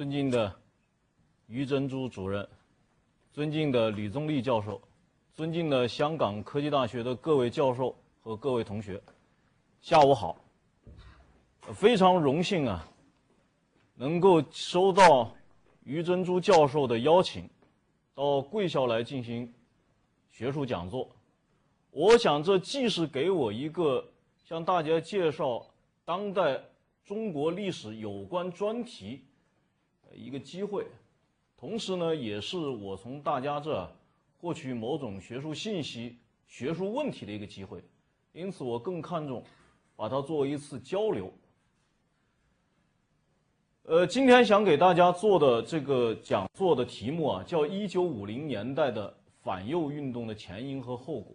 尊敬的于珍珠主任，尊敬的李宗立教授，尊敬的香港科技大学的各位教授和各位同学，下午好。非常荣幸啊，能够收到于珍珠教授的邀请，到贵校来进行学术讲座。我想，这既是给我一个向大家介绍当代中国历史有关专题一个机会，同时呢，也是我从大家这获取某种学术信息、学术问题的一个机会。因此，我更看重把它作为一次交流。呃，今天想给大家做的这个讲座的题目啊，叫《一九五零年代的反右运动的前因和后果》。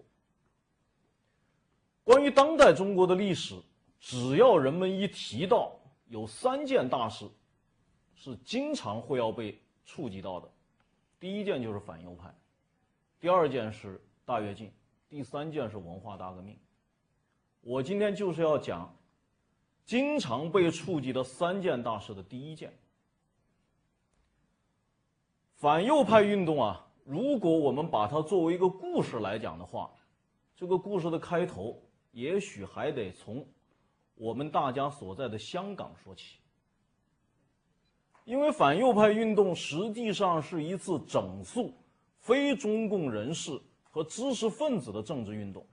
关于当代中国的历史，只要人们一提到，有三件大事是经常会要被触及到的。第一件就是反右派，第二件是大跃进，第三件是文化大革命。我今天就是要讲。经常被触及的三件大事的第一件，反右派运动啊，如果我们把它作为一个故事来讲的话，这个故事的开头也许还得从我们大家所在的香港说起，因为反右派运动实际上是一次整肃非中共人士和知识分子的政治运动。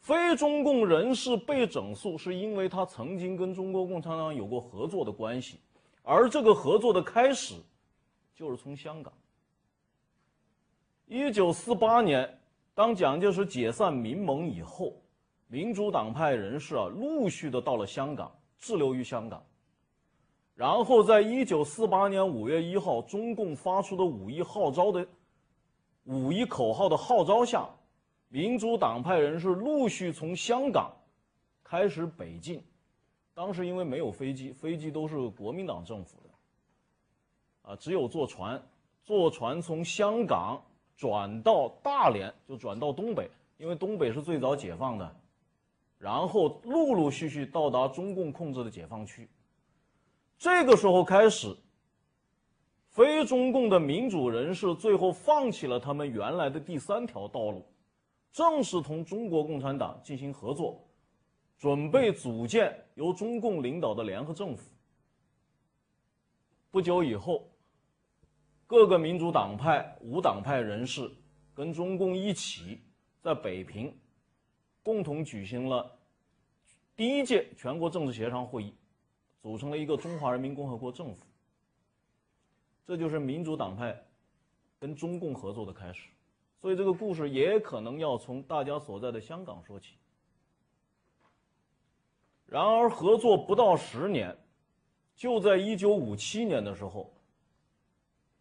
非中共人士被整肃，是因为他曾经跟中国共产党有过合作的关系，而这个合作的开始，就是从香港。一九四八年，当蒋介石解散民盟以后，民主党派人士啊，陆续的到了香港，滞留于香港。然后，在一九四八年五月一号，中共发出的五一号召的五一口号的号召下。民主党派人士陆续从香港开始北进，当时因为没有飞机，飞机都是国民党政府的，啊，只有坐船，坐船从香港转到大连，就转到东北，因为东北是最早解放的，然后陆陆续续到达中共控制的解放区。这个时候开始，非中共的民主人士最后放弃了他们原来的第三条道路。正式同中国共产党进行合作，准备组建由中共领导的联合政府。不久以后，各个民主党派、无党派人士跟中共一起在北平共同举行了第一届全国政治协商会议，组成了一个中华人民共和国政府。这就是民主党派跟中共合作的开始。所以这个故事也可能要从大家所在的香港说起。然而，合作不到十年，就在一九五七年的时候，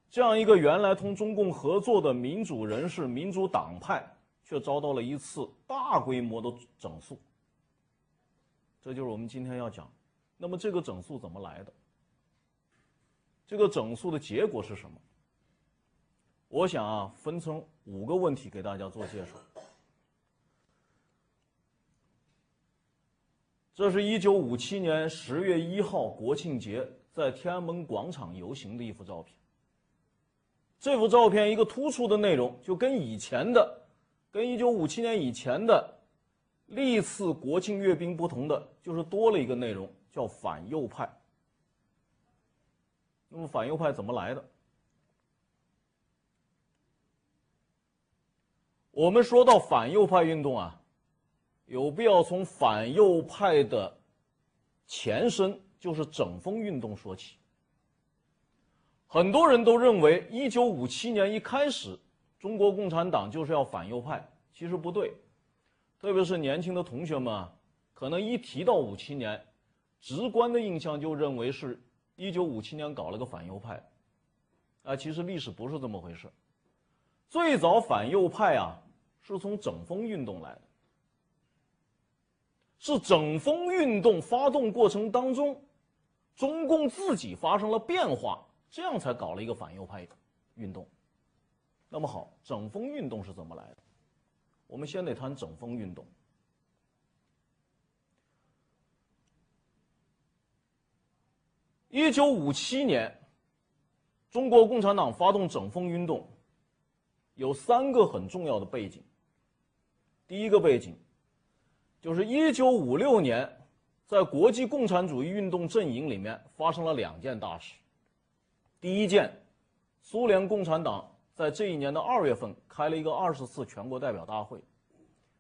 这样一个原来同中共合作的民主人士、民主党派，却遭到了一次大规模的整肃。这就是我们今天要讲。那么，这个整数怎么来的？这个整数的结果是什么？我想啊，分成五个问题给大家做介绍。这是一九五七年十月一号国庆节在天安门广场游行的一幅照片。这幅照片一个突出的内容，就跟以前的、跟一九五七年以前的历次国庆阅兵不同的，就是多了一个内容，叫反右派。那么反右派怎么来的？我们说到反右派运动啊，有必要从反右派的前身，就是整风运动说起。很多人都认为，一九五七年一开始，中国共产党就是要反右派，其实不对。特别是年轻的同学们啊，可能一提到五七年，直观的印象就认为是一九五七年搞了个反右派，啊，其实历史不是这么回事。最早反右派啊。是从整风运动来的，是整风运动发动过程当中，中共自己发生了变化，这样才搞了一个反右派运动。那么好，整风运动是怎么来的？我们先得谈整风运动。一九五七年，中国共产党发动整风运动，有三个很重要的背景。第一个背景，就是一九五六年，在国际共产主义运动阵营里面发生了两件大事。第一件，苏联共产党在这一年的二月份开了一个二十次全国代表大会，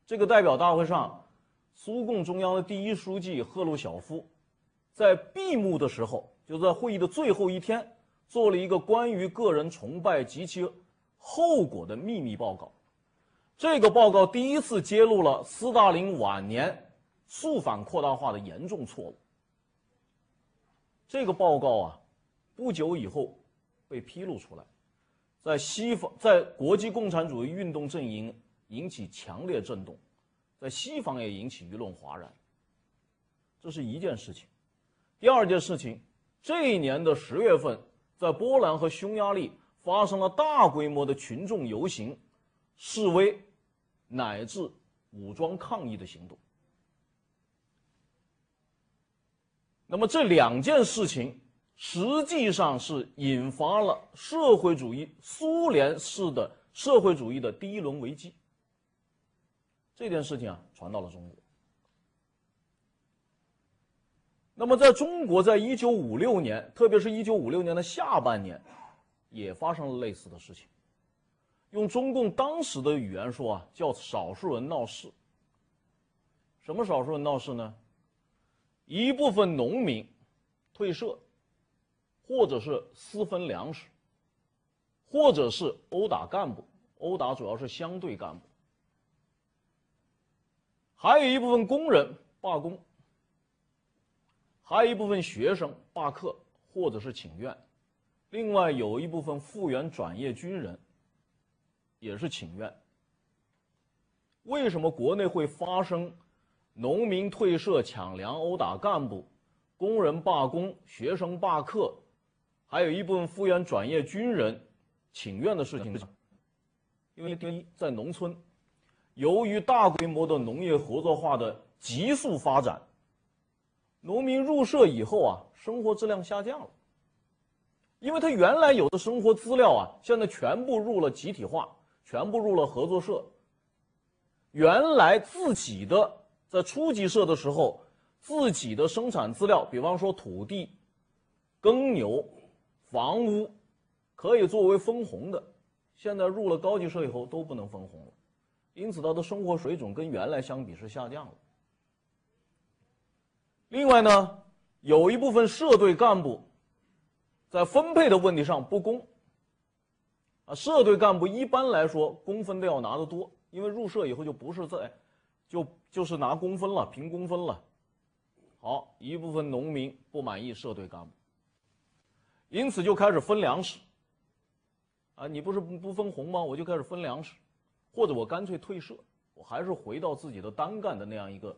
这个代表大会上，苏共中央的第一书记赫鲁晓夫，在闭幕的时候。就在会议的最后一天，做了一个关于个人崇拜及其后果的秘密报告。这个报告第一次揭露了斯大林晚年肃反扩大化的严重错误。这个报告啊，不久以后被披露出来，在西方，在国际共产主义运动阵营引起强烈震动，在西方也引起舆论哗然。这是一件事情。第二件事情。这一年的十月份，在波兰和匈牙利发生了大规模的群众游行、示威，乃至武装抗议的行动。那么这两件事情实际上是引发了社会主义苏联式的社会主义的第一轮危机。这件事情啊，传到了中国。那么，在中国，在一九五六年，特别是一九五六年的下半年，也发生了类似的事情。用中共当时的语言说啊，叫少数人闹事。什么少数人闹事呢？一部分农民退社，或者是私分粮食，或者是殴打干部，殴打主要是相对干部，还有一部分工人罢工。还有一部分学生罢课或者是请愿，另外有一部分复员转业军人也是请愿。为什么国内会发生农民退社、抢粮、殴打干部、工人罢工、学生罢课，还有一部分复员转业军人请愿的事情？因为第一，在农村，由于大规模的农业合作化的急速发展。农民入社以后啊，生活质量下降了，因为他原来有的生活资料啊，现在全部入了集体化，全部入了合作社。原来自己的在初级社的时候，自己的生产资料，比方说土地、耕牛、房屋，可以作为分红的，现在入了高级社以后都不能分红了，因此他的生活水准跟原来相比是下降了。另外呢，有一部分社队干部在分配的问题上不公。啊，社队干部一般来说工分都要拿得多，因为入社以后就不是在，就就是拿工分了，凭工分了。好，一部分农民不满意社队干部，因此就开始分粮食。啊，你不是不分红吗？我就开始分粮食，或者我干脆退社，我还是回到自己的单干的那样一个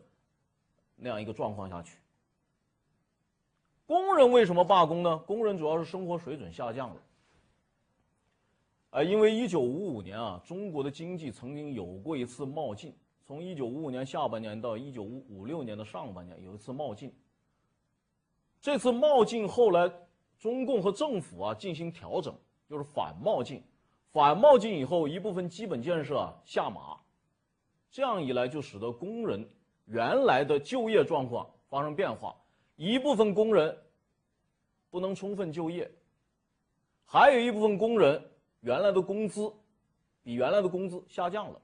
那样一个状况下去。工人为什么罢工呢？工人主要是生活水准下降了。啊，因为一九五五年啊，中国的经济曾经有过一次冒进，从一九五五年下半年到一九五五六年的上半年有一次冒进。这次冒进后来，中共和政府啊进行调整，就是反冒进。反冒进以后，一部分基本建设啊下马，这样一来就使得工人原来的就业状况发生变化。一部分工人不能充分就业，还有一部分工人原来的工资比原来的工资下降了。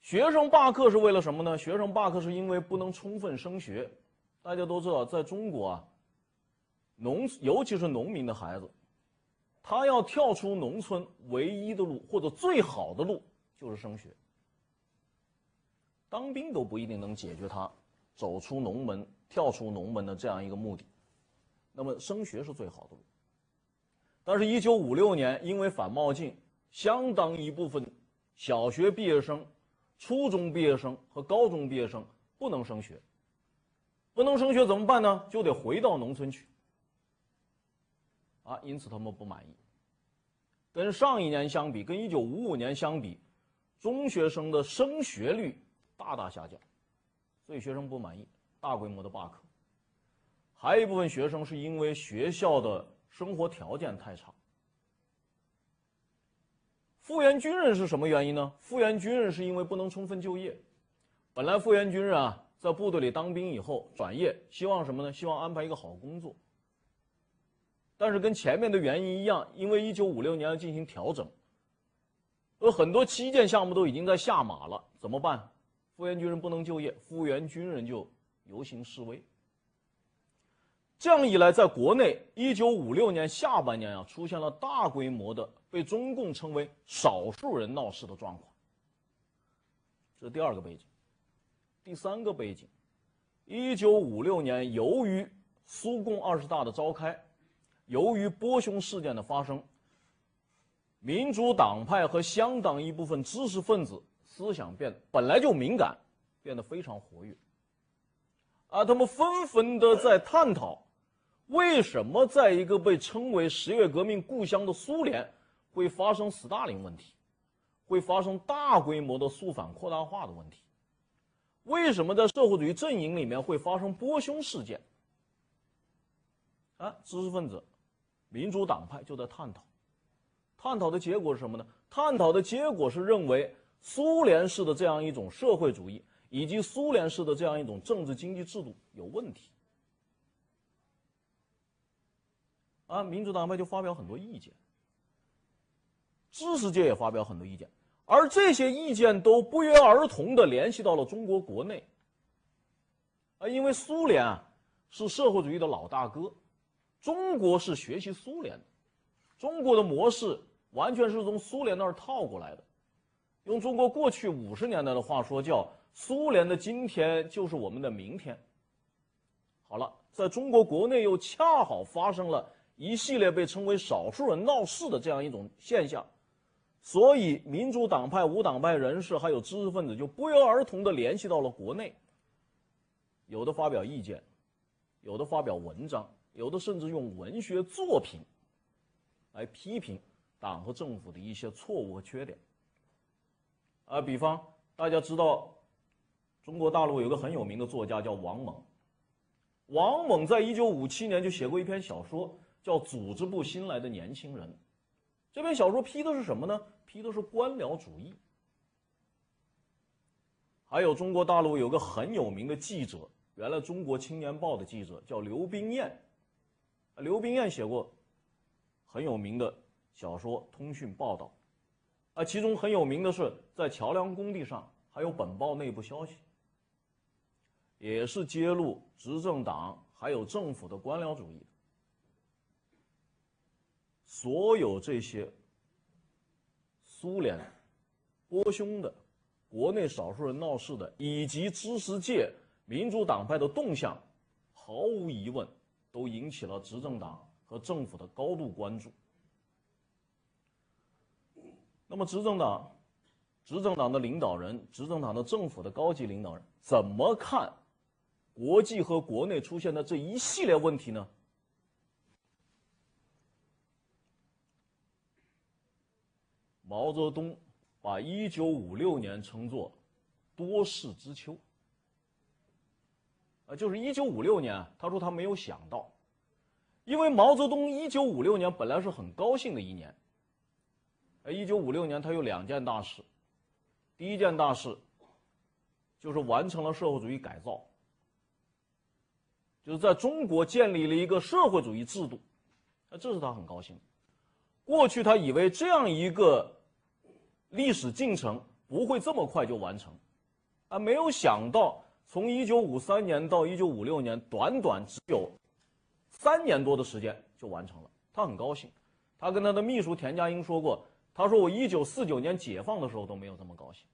学生罢课是为了什么呢？学生罢课是因为不能充分升学。大家都知道，在中国啊，农尤其是农民的孩子，他要跳出农村，唯一的路或者最好的路就是升学。当兵都不一定能解决他。走出农门、跳出农门的这样一个目的，那么升学是最好的路。但是，一九五六年因为反冒进，相当一部分小学毕业生、初中毕业生和高中毕业生不能升学，不能升学怎么办呢？就得回到农村去。啊，因此他们不满意。跟上一年相比，跟一九五五年相比，中学生的升学率大大下降。所以学生不满意，大规模的罢课。还有一部分学生是因为学校的生活条件太差。复员军人是什么原因呢？复员军人是因为不能充分就业。本来复员军人啊，在部队里当兵以后转业，希望什么呢？希望安排一个好工作。但是跟前面的原因一样，因为一九五六年要进行调整，而很多基建项目都已经在下马了，怎么办？复员军人不能就业，复员军人就游行示威。这样一来，在国内，一九五六年下半年啊，出现了大规模的被中共称为“少数人闹事”的状况。这是第二个背景。第三个背景，一九五六年，由于苏共二十大的召开，由于波匈事件的发生，民主党派和香港一部分知识分子思想变本来就敏感，变得非常活跃，啊，他们纷纷的在探讨。为什么在一个被称为十月革命故乡的苏联，会发生斯大林问题，会发生大规模的肃反扩大化的问题？为什么在社会主义阵营里面会发生波匈事件？啊，知识分子、民主党派就在探讨，探讨的结果是什么呢？探讨的结果是认为苏联式的这样一种社会主义，以及苏联式的这样一种政治经济制度有问题。啊，民主党派就发表很多意见，知识界也发表很多意见，而这些意见都不约而同的联系到了中国国内。啊，因为苏联啊是社会主义的老大哥，中国是学习苏联的，中国的模式完全是从苏联那儿套过来的，用中国过去五十年代的话说，叫苏联的今天就是我们的明天。好了，在中国国内又恰好发生了。一系列被称为少数人闹事的这样一种现象，所以民主党派、无党派人士还有知识分子就不约而同的联系到了国内，有的发表意见，有的发表文章，有的甚至用文学作品来批评党和政府的一些错误和缺点。啊，比方大家知道，中国大陆有个很有名的作家叫王蒙，王蒙在一九五七年就写过一篇小说。叫组织部新来的年轻人，这篇小说批的是什么呢？批的是官僚主义。还有中国大陆有个很有名的记者，原来《中国青年报》的记者叫刘冰燕，刘冰燕写过很有名的小说《通讯报道》，啊，其中很有名的是在桥梁工地上还有本报内部消息，也是揭露执政党还有政府的官僚主义。所有这些苏联波匈的、国内少数人闹事的，以及知识界民主党派的动向，毫无疑问都引起了执政党和政府的高度关注。那么，执政党、执政党的领导人、执政党的政府的高级领导人怎么看国际和国内出现的这一系列问题呢？毛泽东把一九五六年称作多事之秋，啊，就是一九五六年，他说他没有想到，因为毛泽东一九五六年本来是很高兴的一年，哎，一九五六年他有两件大事，第一件大事就是完成了社会主义改造，就是在中国建立了一个社会主义制度，啊，这是他很高兴。过去他以为这样一个。历史进程不会这么快就完成，啊，没有想到从一九五三年到一九五六年，短短只有三年多的时间就完成了。他很高兴，他跟他的秘书田家英说过，他说我一九四九年解放的时候都没有这么高兴。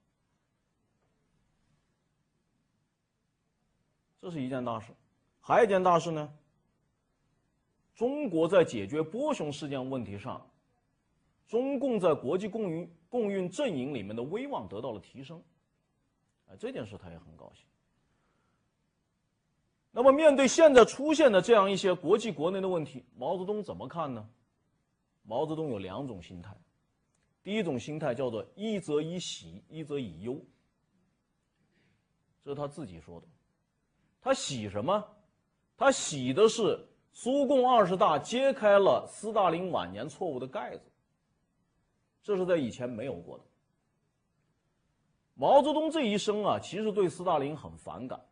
这是一件大事，还有一件大事呢。中国在解决波匈事件问题上，中共在国际共运。共运阵营里面的威望得到了提升，哎，这件事他也很高兴。那么，面对现在出现的这样一些国际国内的问题，毛泽东怎么看呢？毛泽东有两种心态，第一种心态叫做“一则以喜，一则以忧”，这是他自己说的。他喜什么？他喜的是苏共二十大揭开了斯大林晚年错误的盖子，这是在以前没有过的。毛泽东这一生啊，其实对斯大林很反感，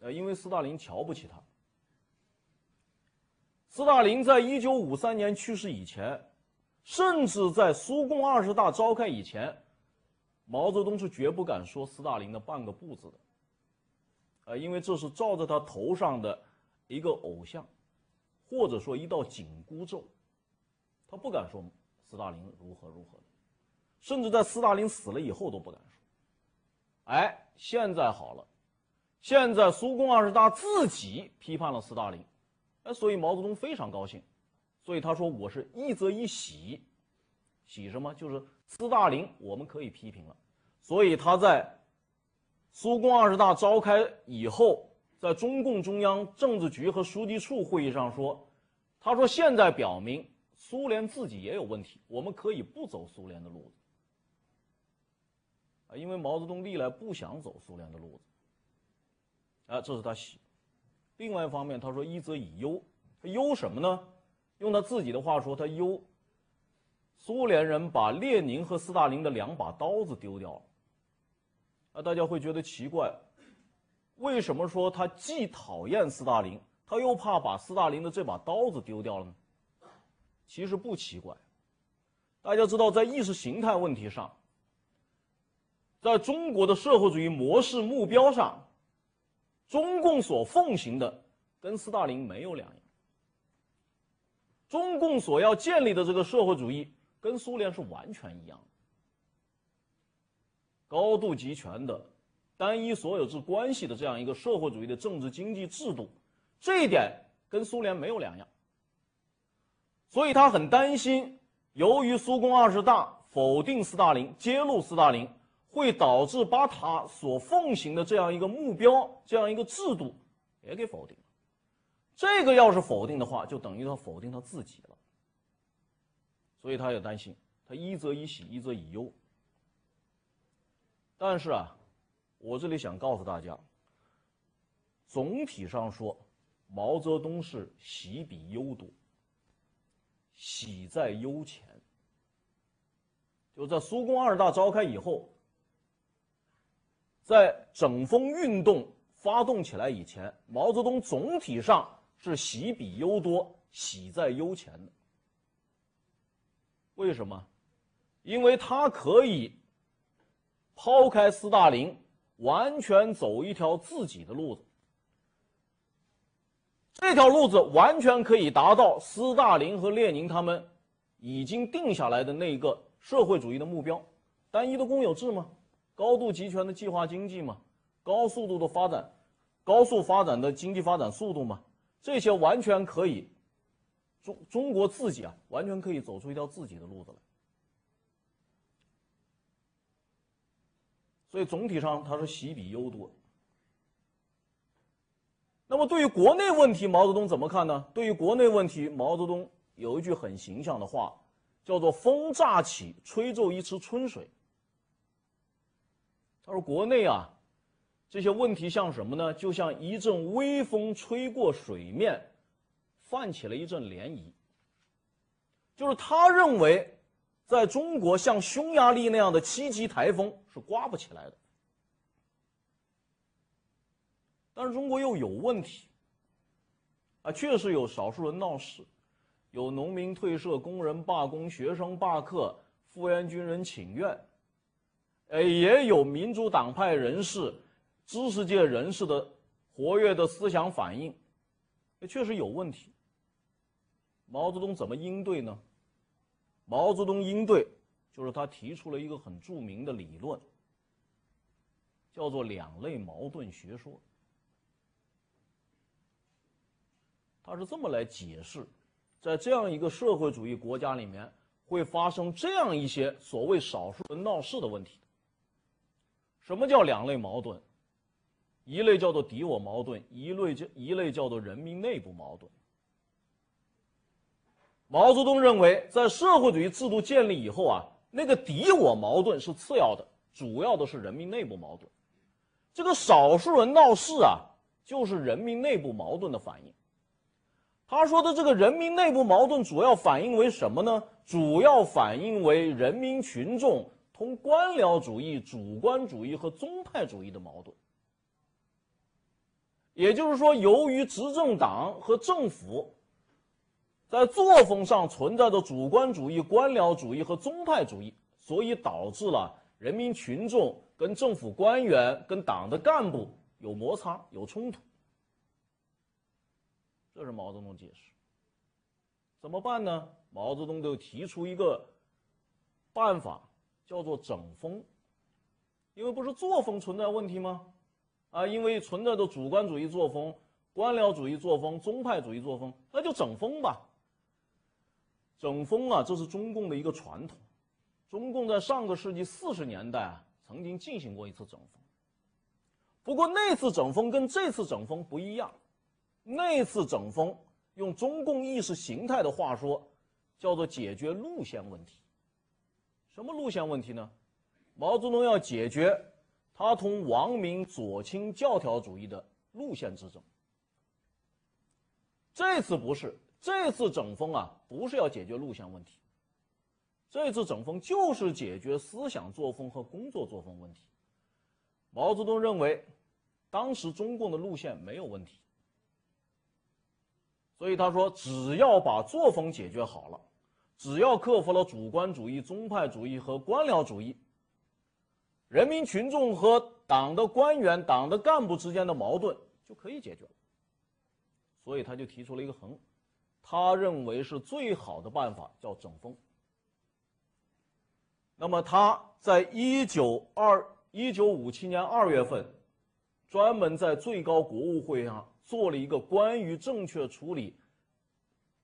呃，因为斯大林瞧不起他。斯大林在一九五三年去世以前，甚至在苏共二十大召开以前，毛泽东是绝不敢说斯大林的半个不字的，呃，因为这是罩在他头上的一个偶像，或者说一道紧箍咒，他不敢说斯大林如何如何，甚至在斯大林死了以后都不敢说。哎，现在好了，现在苏共二十大自己批判了斯大林。哎，所以毛泽东非常高兴，所以他说：“我是一则一喜，喜什么？就是斯大林我们可以批评了。”所以他在苏共二十大召开以后，在中共中央政治局和书记处会议上说：“他说现在表明苏联自己也有问题，我们可以不走苏联的路子。”啊，因为毛泽东历来不想走苏联的路子。啊，这是他喜。另外一方面，他说：“一则以忧，忧什么呢？用他自己的话说，他忧苏联人把列宁和斯大林的两把刀子丢掉了。”啊，大家会觉得奇怪，为什么说他既讨厌斯大林，他又怕把斯大林的这把刀子丢掉了呢？其实不奇怪，大家知道，在意识形态问题上，在中国的社会主义模式目标上。中共所奉行的跟斯大林没有两样，中共所要建立的这个社会主义跟苏联是完全一样的，高度集权的、单一所有制关系的这样一个社会主义的政治经济制度，这一点跟苏联没有两样。所以他很担心，由于苏共二十大否定斯大林、揭露斯大林。会导致把他所奉行的这样一个目标、这样一个制度也给否定了。这个要是否定的话，就等于他否定他自己了。所以他也担心，他一则以喜，一则以忧。但是啊，我这里想告诉大家，总体上说，毛泽东是喜比忧多，喜在忧前。就在苏共二大召开以后。在整风运动发动起来以前，毛泽东总体上是喜比忧多，喜在忧前的。为什么？因为他可以抛开斯大林，完全走一条自己的路子。这条路子完全可以达到斯大林和列宁他们已经定下来的那个社会主义的目标：单一的公有制吗？高度集权的计划经济嘛，高速度的发展，高速发展的经济发展速度嘛，这些完全可以，中中国自己啊，完全可以走出一条自己的路子来。所以总体上他是喜比忧多。那么对于国内问题，毛泽东怎么看呢？对于国内问题，毛泽东有一句很形象的话，叫做“风乍起，吹皱一池春水”。他说：“国内啊，这些问题像什么呢？就像一阵微风吹过水面，泛起了一阵涟漪。就是他认为，在中国像匈牙利那样的七级台风是刮不起来的。但是中国又有问题啊，确实有少数人闹事，有农民退社、工人罢工、学生罢课、复员军人请愿。”哎，也有民主党派人士、知识界人士的活跃的思想反应，也确实有问题。毛泽东怎么应对呢？毛泽东应对就是他提出了一个很著名的理论，叫做两类矛盾学说。他是这么来解释，在这样一个社会主义国家里面会发生这样一些所谓少数人闹事的问题。什么叫两类矛盾？一类叫做敌我矛盾，一类叫一类叫做人民内部矛盾。毛泽东认为，在社会主义制度建立以后啊，那个敌我矛盾是次要的，主要的是人民内部矛盾。这个少数人闹事啊，就是人民内部矛盾的反应。他说的这个人民内部矛盾主要反映为什么呢？主要反映为人民群众同官僚主义、主观主义和宗派主义的矛盾。也就是说，由于执政党和政府在作风上存在着主观主义、官僚主义和宗派主义，所以导致了人民群众跟政府官员、跟党的干部有摩擦、有冲突。这是毛泽东解释。怎么办呢？毛泽东就提出一个办法，叫做整风。因为不是作风存在问题吗？啊，因为存在着主观主义作风、官僚主义作风、宗派主义作风，那就整风吧。整风啊，这是中共的一个传统。中共在上个世纪四十年代啊，曾经进行过一次整风。不过那次整风跟这次整风不一样。那次整风，用中共意识形态的话说，叫做解决路线问题。什么路线问题呢？毛泽东要解决他同王明左倾教条主义的路线之争。这次不是，这次整风啊，不是要解决路线问题。这次整风就是解决思想作风和工作作风问题。毛泽东认为，当时中共的路线没有问题。所以他说，只要把作风解决好了，只要克服了主观主义、宗派主义和官僚主义，人民群众和党的官员、党的干部之间的矛盾就可以解决了。所以他就提出了一个横，他认为是最好的办法叫整风。那么他在一九二一九五七年二月份，专门在最高国务会上。做了一个关于正确处理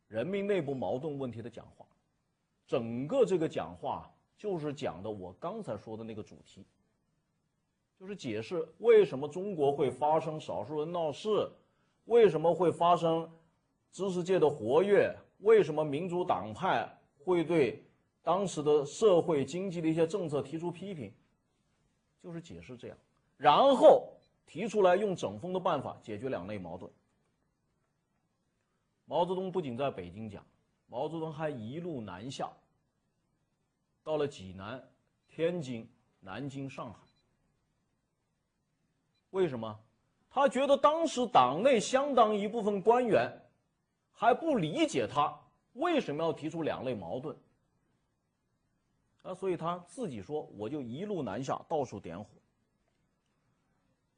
人民内部矛盾问题的讲话，整个这个讲话就是讲的我刚才说的那个主题，就是解释为什么中国会发生少数人闹事，为什么会发生知识界的活跃，为什么民主党派会对当时的社会经济的一些政策提出批评，就是解释这样，然后。提出来用整风的办法解决两类矛盾。毛泽东不仅在北京讲，毛泽东还一路南下，到了济南、天津、南京、上海。为什么？他觉得当时党内相当一部分官员还不理解他为什么要提出两类矛盾。啊，所以他自己说：“我就一路南下，到处点火。”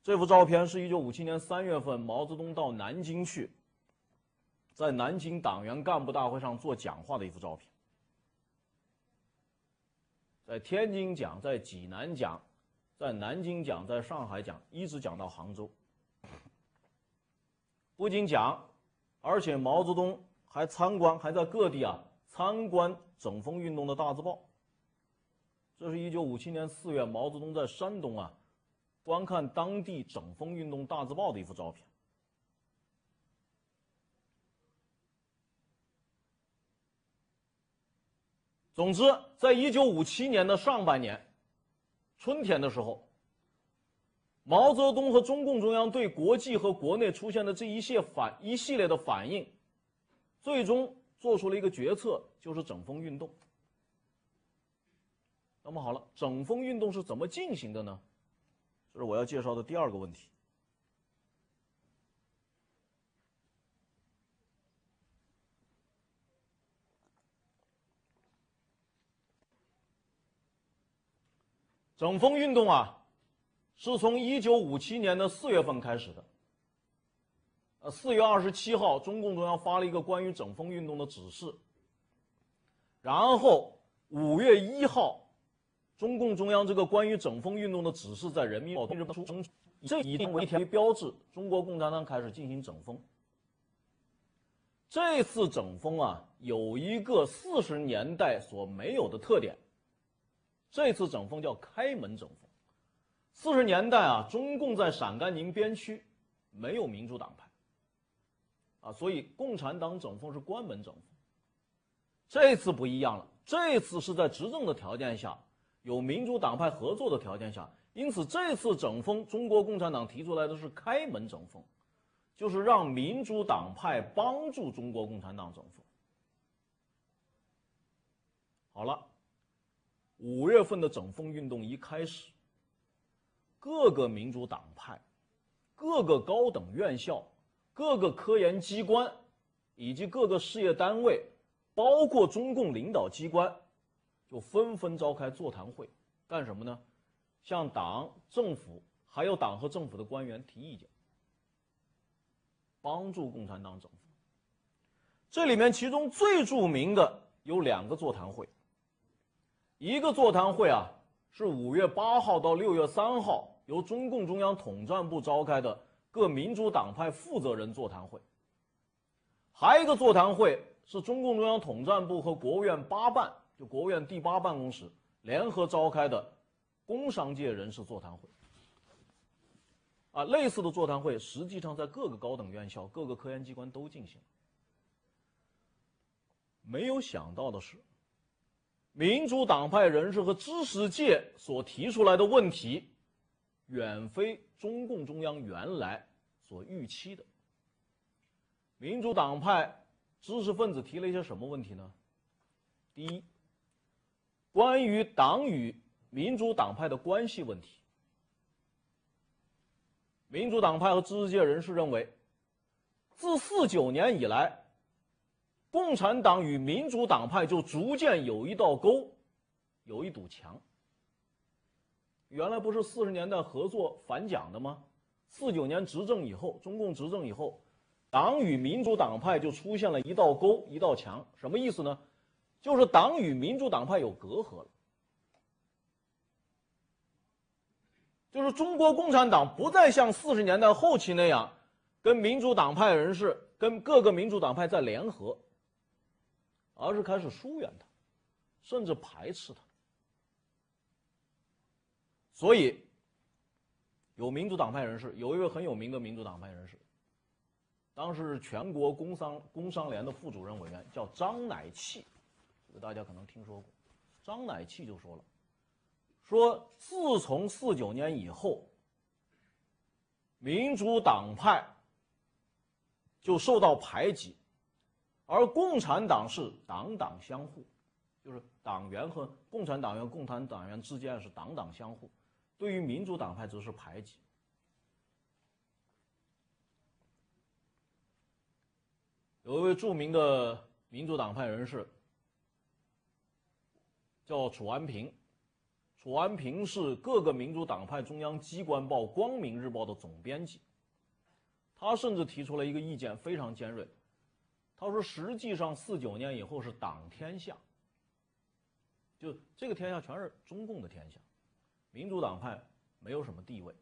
这幅照片是一九五七年三月份毛泽东到南京去，在南京党员干部大会上做讲话的一幅照片。在天津讲，在济南讲，在南京讲，在上海讲，一直讲到杭州。不仅讲，而且毛泽东还参观，还在各地啊参观整风运动的大字报。这是一九五七年四月，毛泽东在山东啊。观看当地整风运动大字报的一幅照片。总之，在一九五七年的上半年春天的时候，毛泽东和中共中央对国际和国内出现的这一系反一系列的反应，最终做出了一个决策，就是整风运动。那么好了，整风运动是怎么进行的呢？这是我要介绍的第二个问题。整风运动啊，是从一九五七年的四月份开始的。呃，四月二十七号，中共中央发了一个关于整风运动的指示。然后五月一号。中共中央这个关于整风运动的指示在人民日报出，这以为一条标志，中国共产党开始进行整风。这次整风啊，有一个四十年代所没有的特点。这次整风叫开门整风。四十年代啊，中共在陕甘宁边区没有民主党派，啊，所以共产党整风是关门整风。这次不一样了，这次是在执政的条件下。有民主党派合作的条件下，因此这次整风，中国共产党提出来的是开门整风，就是让民主党派帮助中国共产党整风。好了，五月份的整风运动一开始，各个民主党派、各个高等院校、各个科研机关以及各个事业单位，包括中共领导机关，就纷纷召开座谈会，干什么呢？向党、政府还有党和政府的官员提意见。帮助共产党整风。这里面其中最著名的有两个座谈会。一个座谈会啊，是五月八号到六月三号由中共中央统战部召开的各民主党派负责人座谈会。还一个座谈会是中共中央统战部和国务院八办，就国务院第八办公室联合召开的工商界人士座谈会。啊，类似的座谈会实际上在各个高等院校、各个科研机关都进行。没有想到的是，民主党派人士和知识界所提出来的问题，远非中共中央原来所预期的。民主党派知识分子提了一些什么问题呢？第一，关于党与民主党派的关系问题。民主党派和知识界人士认为，自四九年以来，共产党与民主党派就逐渐有一道沟，有一堵墙。原来不是四十年代合作反蒋的吗？四九年执政以后，中共执政以后，党与民主党派就出现了一道沟，一道墙。什么意思呢？就是党与民主党派有隔阂了。就是中国共产党不再像四十年代后期那样，跟民主党派人士、跟各个民主党派在联合，而是开始疏远他，甚至排斥他。所以，有民主党派人士，有一位很有名的民主党派人士，当时全国工商工商联的副主任委员，叫张乃器，这个大家可能听说过。张乃器就说了。说，自从四九年以后，民主党派就受到排挤，而共产党是党党相护，就是党员和共产党员、共产党员之间是党党相护，对于民主党派则是排挤。有一位著名的民主党派人士，叫楚安平。楚安平是各个民主党派中央机关报《光明日报》的总编辑，他甚至提出了一个意见，非常尖锐。他说：“实际上，四九年以后是党天下，就这个天下全是中共的天下，民主党派没有什么地位。”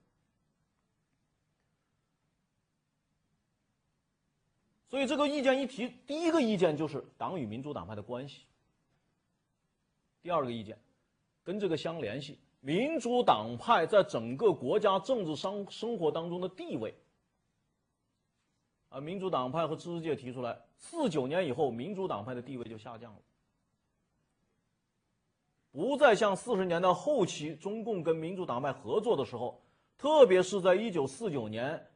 所以这个意见一提，第一个意见就是党与民主党派的关系。第二个意见。跟这个相联系，民主党派在整个国家政治生生活当中的地位，啊，民主党派和知识界提出来，四九年以后，民主党派的地位就下降了，不再像四十年代后期中共跟民主党派合作的时候，特别是在一九四九年，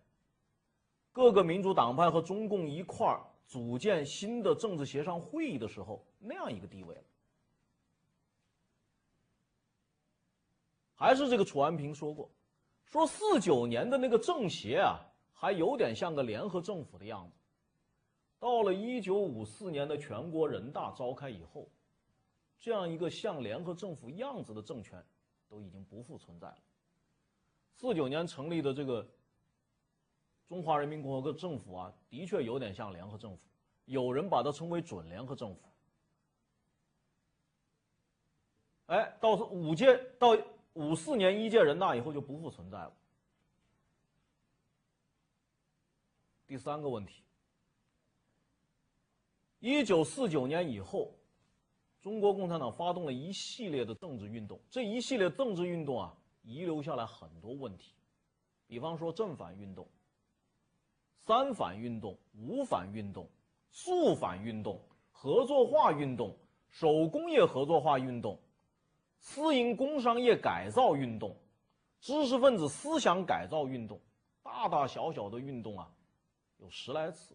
各个民主党派和中共一块儿组建新的政治协商会议的时候那样一个地位了。还是这个楚安平说过，说四九年的那个政协啊，还有点像个联合政府的样子。到了一九五四年的全国人大召开以后，这样一个像联合政府样子的政权，都已经不复存在了。四九年成立的这个中华人民共和国政府啊，的确有点像联合政府，有人把它称为准联合政府。哎，到五届到。五四年一届人大以后就不复存在了。第三个问题，一九四九年以后，中国共产党发动了一系列的政治运动，这一系列政治运动啊，遗留下来很多问题，比方说正反运动、三反运动、五反运动、肃反运动、合作化运动、手工业合作化运动。私营工商业改造运动、知识分子思想改造运动，大大小小的运动啊，有十来次。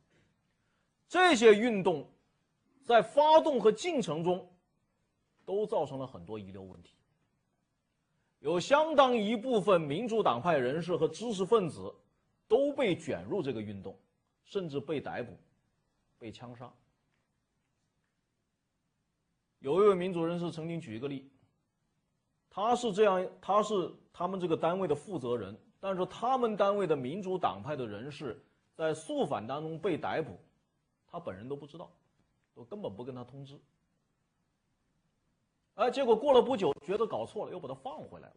这些运动在发动和进程中都造成了很多遗留问题，有相当一部分民主党派人士和知识分子都被卷入这个运动，甚至被逮捕、被枪杀。有一位民主人士曾经举一个例，他是这样，他是他们这个单位的负责人，但是他们单位的民主党派的人士在肃反当中被逮捕，他本人都不知道，都根本不跟他通知。哎，结果过了不久，觉得搞错了，又把他放回来了。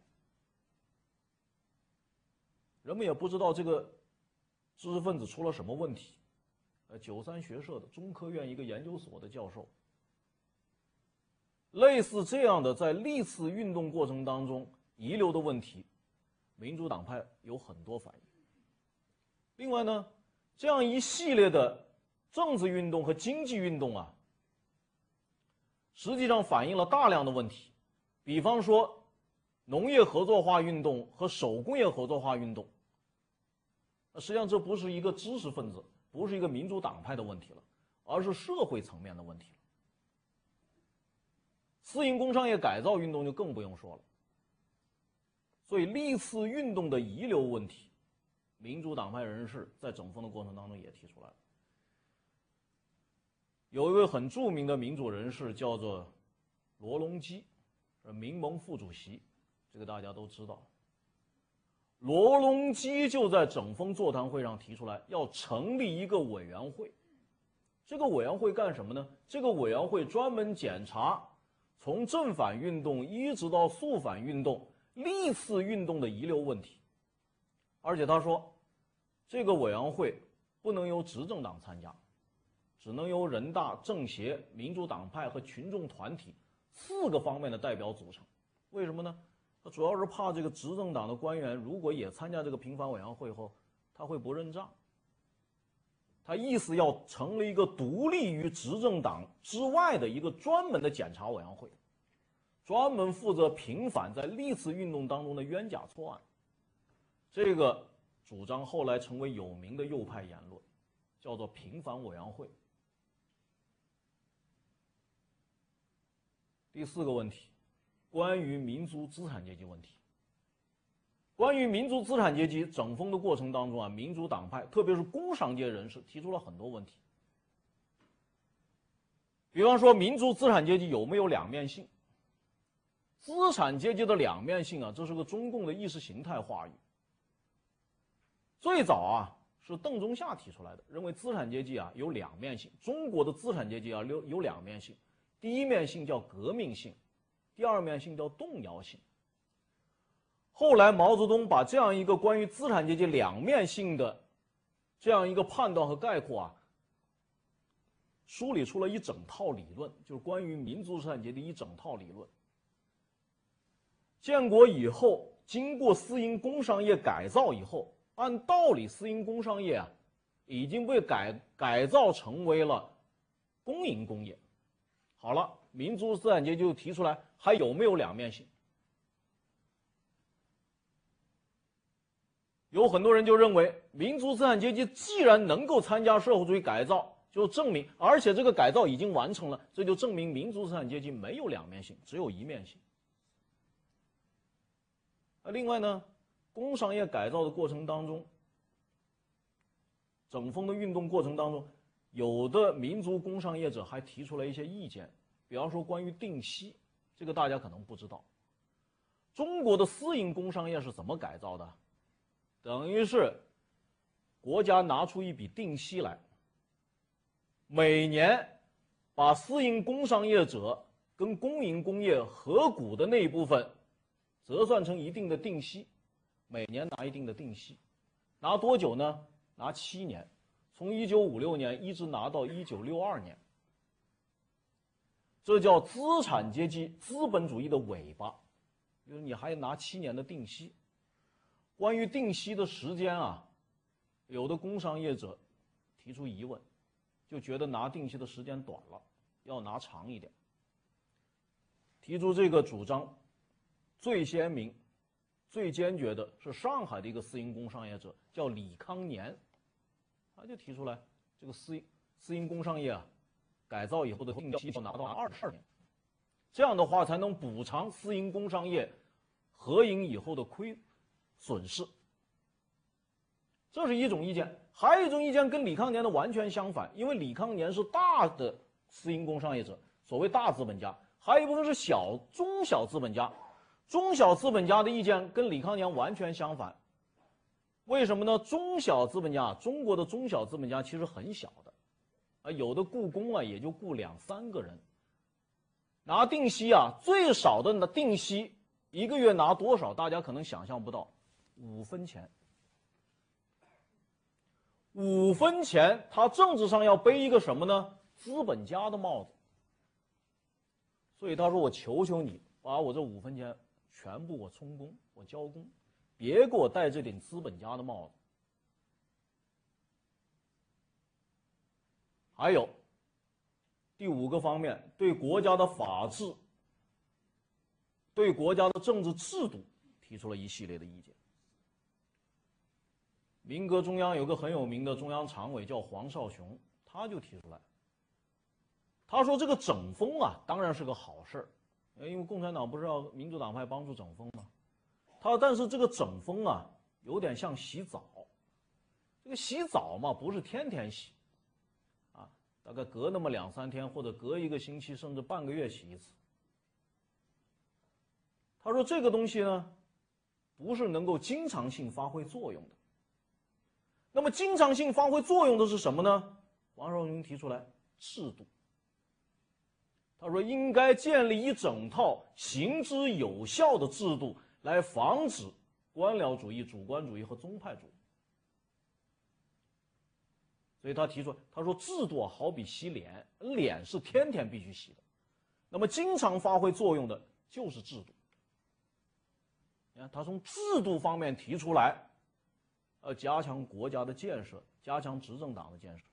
人们也不知道这个知识分子出了什么问题。呃，九三学社的中科院一个研究所的教授。类似这样的在历次运动过程当中遗留的问题，民主党派有很多反应。另外呢，这样一系列的政治运动和经济运动啊，实际上反映了大量的问题，比方说农业合作化运动和手工业合作化运动。实际上这不是一个知识分子，不是一个民主党派的问题了，而是社会层面的问题。私营工商业改造运动就更不用说了。所以历次运动的遗留问题，民主党派人士在整风的过程当中也提出来了。有一位很著名的民主人士叫做罗隆基，是民盟副主席，这个大家都知道。罗隆基就在整风座谈会上提出来要成立一个委员会，这个委员会干什么呢？这个委员会专门检查。从正反运动一直到肃反运动历次运动的遗留问题，而且他说，这个委员会不能由执政党参加，只能由人大、政协、民主党派和群众团体四个方面的代表组成。为什么呢？他主要是怕这个执政党的官员如果也参加这个平反委员会后，他会不认账。他意思要成立一个独立于执政党之外的一个专门的检查委员会，专门负责平反在历次运动当中的冤假错案。这个主张后来成为有名的右派言论，叫做平反委员会。第四个问题，关于民族资产阶级问题。关于民族资产阶级整风的过程当中啊，民主党派特别是工商界人士提出了很多问题。比方说，民族资产阶级有没有两面性？资产阶级的两面性啊，这是个中共的意识形态话语。最早啊，是邓中夏提出来的，认为资产阶级啊有两面性。中国的资产阶级啊有有两面性，第一面性叫革命性，第二面性叫动摇性。后来，毛泽东把这样一个关于资产阶级两面性的这样一个判断和概括啊，梳理出了一整套理论，就是关于民族资产阶级的一整套理论。建国以后，经过私营工商业改造以后，按道理，私营工商业啊已经被改改造成为了公营工业。好了，民族资产阶级就提出来，还有没有两面性？有很多人就认为，民族资产阶级既然能够参加社会主义改造，就证明，而且这个改造已经完成了，这就证明民族资产阶级没有两面性，只有一面性。那另外呢，工商业改造的过程当中，整风的运动过程当中，有的民族工商业者还提出了一些意见，比方说关于定息，这个大家可能不知道，中国的私营工商业是怎么改造的？等于是国家拿出一笔定息来，每年把私营工商业者跟公营工业合股的那一部分折算成一定的定息，每年拿一定的定息，拿多久呢？拿七年，从一九五六年一直拿到一九六二年。这叫资产阶级资本主义的尾巴，就是你还拿七年的定息。关于定息的时间啊，有的工商业者提出疑问，就觉得拿定息的时间短了，要拿长一点。提出这个主张最鲜明、最坚决的是上海的一个私营工商业者，叫李康年。他就提出来，这个私私营工商业啊，改造以后的定期要拿到二十年，这样的话才能补偿私营工商业合营以后的亏损失。这是一种意见，还有一种意见跟李康年的完全相反，因为李康年是大的私营工商业者，所谓大资本家，还有一部分是小中小资本家，中小资本家的意见跟李康年完全相反。为什么呢？中小资本家，中国的中小资本家其实很小的，啊，有的雇工啊也就雇两三个人，拿定息啊，最少的那定息一个月拿多少？大家可能想象不到，五分钱。五分钱，他政治上要背一个什么呢？资本家的帽子。所以他说：“我求求你，把我这五分钱全部我充公，我交公。”别给我戴这顶资本家的帽子。还有第五个方面，对国家的法治、对国家的政治制度提出了一系列的意见。民革中央有个很有名的中央常委叫黄绍雄，他就提出来，他说：“这个整风啊，当然是个好事儿，因为共产党不是要民主党派帮助整风吗？”他说：“但是这个整风啊，有点像洗澡。这个洗澡嘛，不是天天洗，啊，大概隔那么两三天，或者隔一个星期，甚至半个月洗一次。”他说：“这个东西呢，不是能够经常性发挥作用的。那么，经常性发挥作用的是什么呢？”王绍雄提出来制度。他说：“应该建立一整套行之有效的制度。”来防止官僚主义、主观主义和宗派主义，所以他提出，他说制度好比洗脸，脸是天天必须洗的，那么经常发挥作用的就是制度。你看，他从制度方面提出来，呃，加强国家的建设，加强执政党的建设，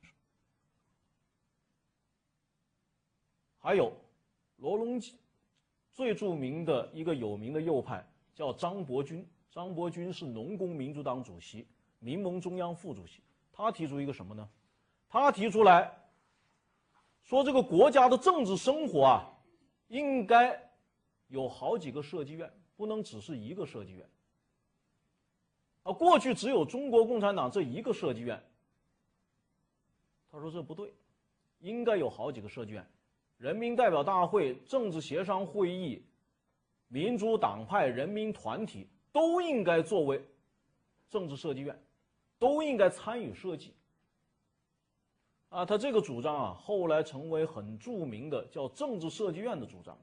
还有罗隆基最著名的一个有名的右派。叫张伯钧，张伯钧是农工民主党主席、民盟中央副主席。他提出一个什么呢？他提出来说，这个国家的政治生活啊，应该有好几个设计院，不能只是一个设计院。啊，过去只有中国共产党这一个设计院。他说这不对，应该有好几个设计院，人民代表大会、政治协商会议。民主党派、人民团体都应该作为政治设计院，都应该参与设计。啊，他这个主张啊，后来成为很著名的叫政治设计院的主张。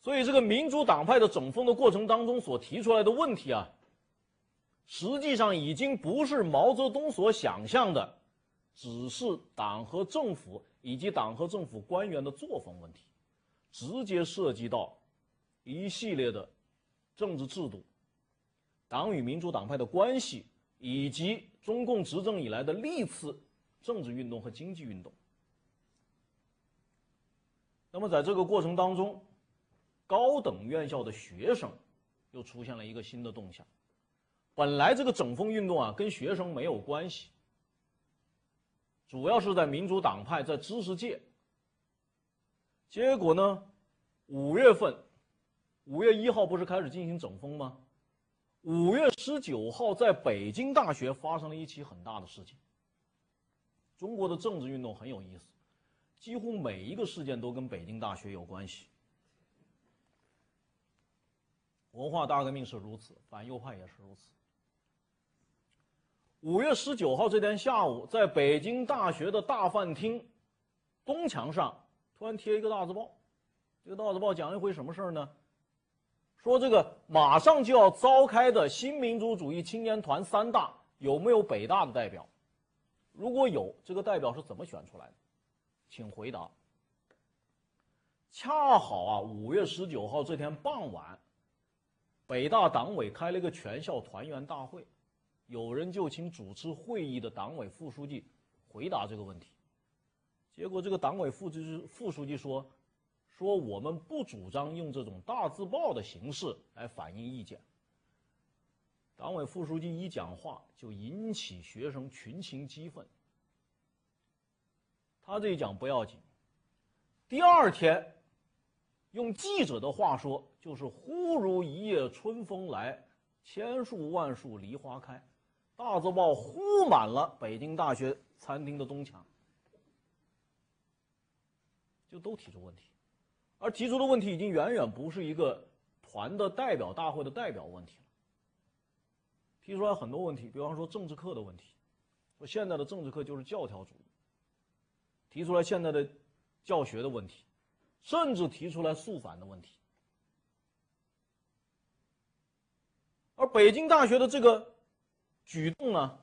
所以，这个民主党派的整风的过程当中所提出来的问题啊，实际上已经不是毛泽东所想象的，只是党和政府。以及党和政府官员的作风问题，直接涉及到一系列的政治制度、党与民主党派的关系，以及中共执政以来的历次政治运动和经济运动。那么，在这个过程当中，高等院校的学生又出现了一个新的动向。本来这个整风运动啊，跟学生没有关系。主要是在民主党派，在知识界。结果呢，五月份，五月一号不是开始进行整风吗？五月十九号，在北京大学发生了一起很大的事情。中国的政治运动很有意思，几乎每一个事件都跟北京大学有关系。文化大革命是如此，反右派也是如此。五月十九号这天下午，在北京大学的大饭厅东墙上，突然贴一个大字报。这个大字报讲一回什么事儿呢？说这个马上就要召开的新民主主义青年团三大有没有北大的代表？如果有，这个代表是怎么选出来的？请回答。恰好啊，五月十九号这天傍晚，北大党委开了一个全校团员大会。有人就请主持会议的党委副书记回答这个问题，结果这个党委副书记副书记说：“说我们不主张用这种大字报的形式来反映意见。”党委副书记一讲话就引起学生群情激愤。他这一讲不要紧，第二天，用记者的话说，就是“忽如一夜春风来，千树万树梨花开”，大字报呼满了北京大学餐厅的东墙，就都提出问题，而提出的问题已经远远不是一个团的代表大会的代表问题了。提出来很多问题，比方说政治课的问题，说现在的政治课就是教条主义。提出来现在的教学的问题，甚至提出来肃反的问题。而北京大学的这个举动呢，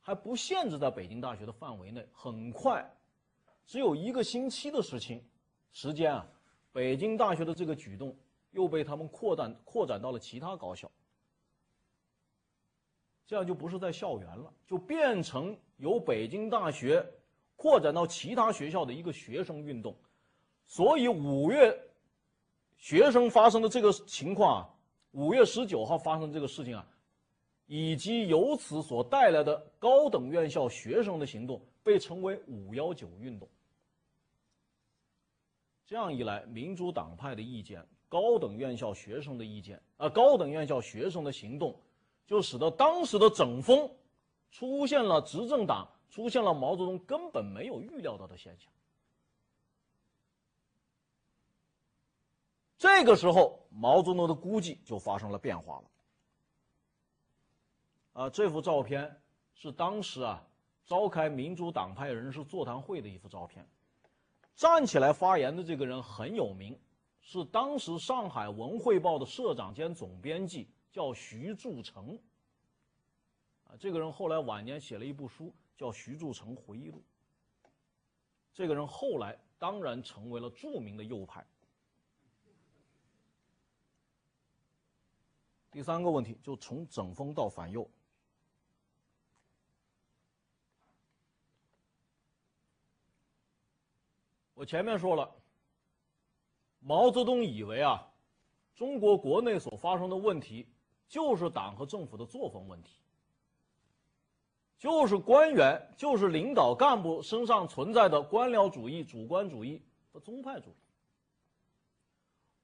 还不限制在北京大学的范围内。很快，只有一个星期的事情时间啊，北京大学的这个举动又被他们扩展扩展到了其他高校。这样就不是在校园了，就变成由北京大学扩展到其他学校的一个学生运动。所以五月学生发生的这个情况啊，五月十九号发生这个事情啊，以及由此所带来的高等院校学生的行动，被称为“五幺九运动”。这样一来，民主党派的意见、高等院校学生的意见啊，高等院校学生的行动。就使得当时的整风出现了执政党出现了毛泽东根本没有预料到的现象。这个时候，毛泽东的估计就发生了变化了。啊，这幅照片是当时啊召开民主党派人士座谈会的一幅照片，站起来发言的这个人很有名，是当时上海文汇报的社长兼总编辑。叫徐铸成，啊，这个人后来晚年写了一部书，叫《徐铸成回忆录》。这个人后来当然成为了著名的右派。第三个问题，就从整风到反右。我前面说了，毛泽东以为啊，中国国内所发生的问题。就是党和政府的作风问题，就是官员、就是领导干部身上存在的官僚主义、主观主义和宗派主义。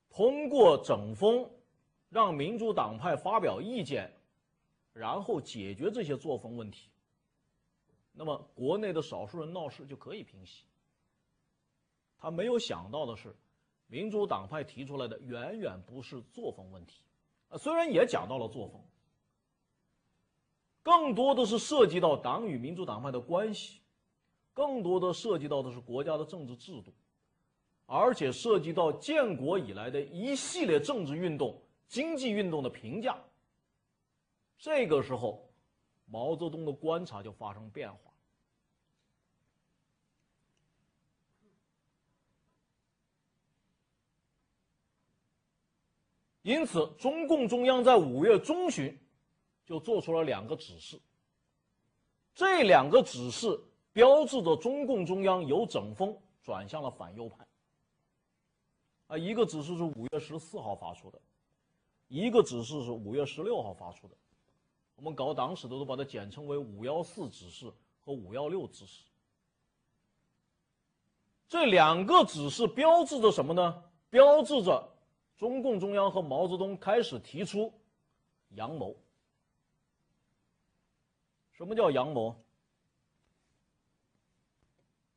通过整风，让民主党派发表意见，然后解决这些作风问题，那么国内的少数人闹事就可以平息。他没有想到的是，民主党派提出来的远远不是作风问题。啊，虽然也讲到了作风，更多的是涉及到党与民主党派的关系，更多的涉及到的是国家的政治制度，而且涉及到建国以来的一系列政治运动、经济运动的评价。这个时候，毛泽东的观察就发生变化。因此，中共中央在五月中旬就做出了两个指示。这两个指示标志着中共中央由整风转向了反右派。啊，一个指示是五月十四号发出的，一个指示是五月十六号发出的。我们搞党史的都把它简称为“五幺四指示”和“五幺六指示”。这两个指示标志着什么呢？标志着。中共中央和毛泽东开始提出阳谋。什么叫阳谋？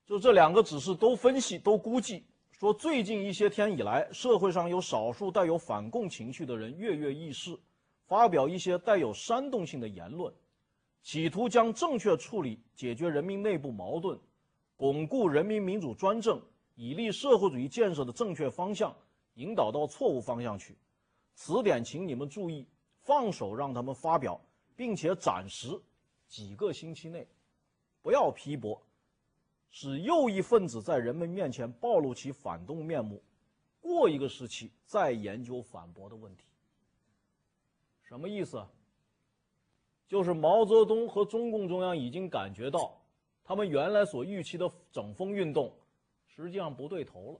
就这两个指示都分析、都估计说，最近一些天以来，社会上有少数带有反共情绪的人跃跃欲试，发表一些带有煽动性的言论，企图将正确处理、解决人民内部矛盾、巩固人民民主专政、以利社会主义建设的正确方向。引导到错误方向去，此点请你们注意，放手让他们发表，并且暂时几个星期内，不要批驳，使右翼分子在人们面前暴露其反动面目，过一个时期再研究反驳的问题。什么意思？就是毛泽东和中共中央已经感觉到，他们原来所预期的整风运动，实际上不对头了。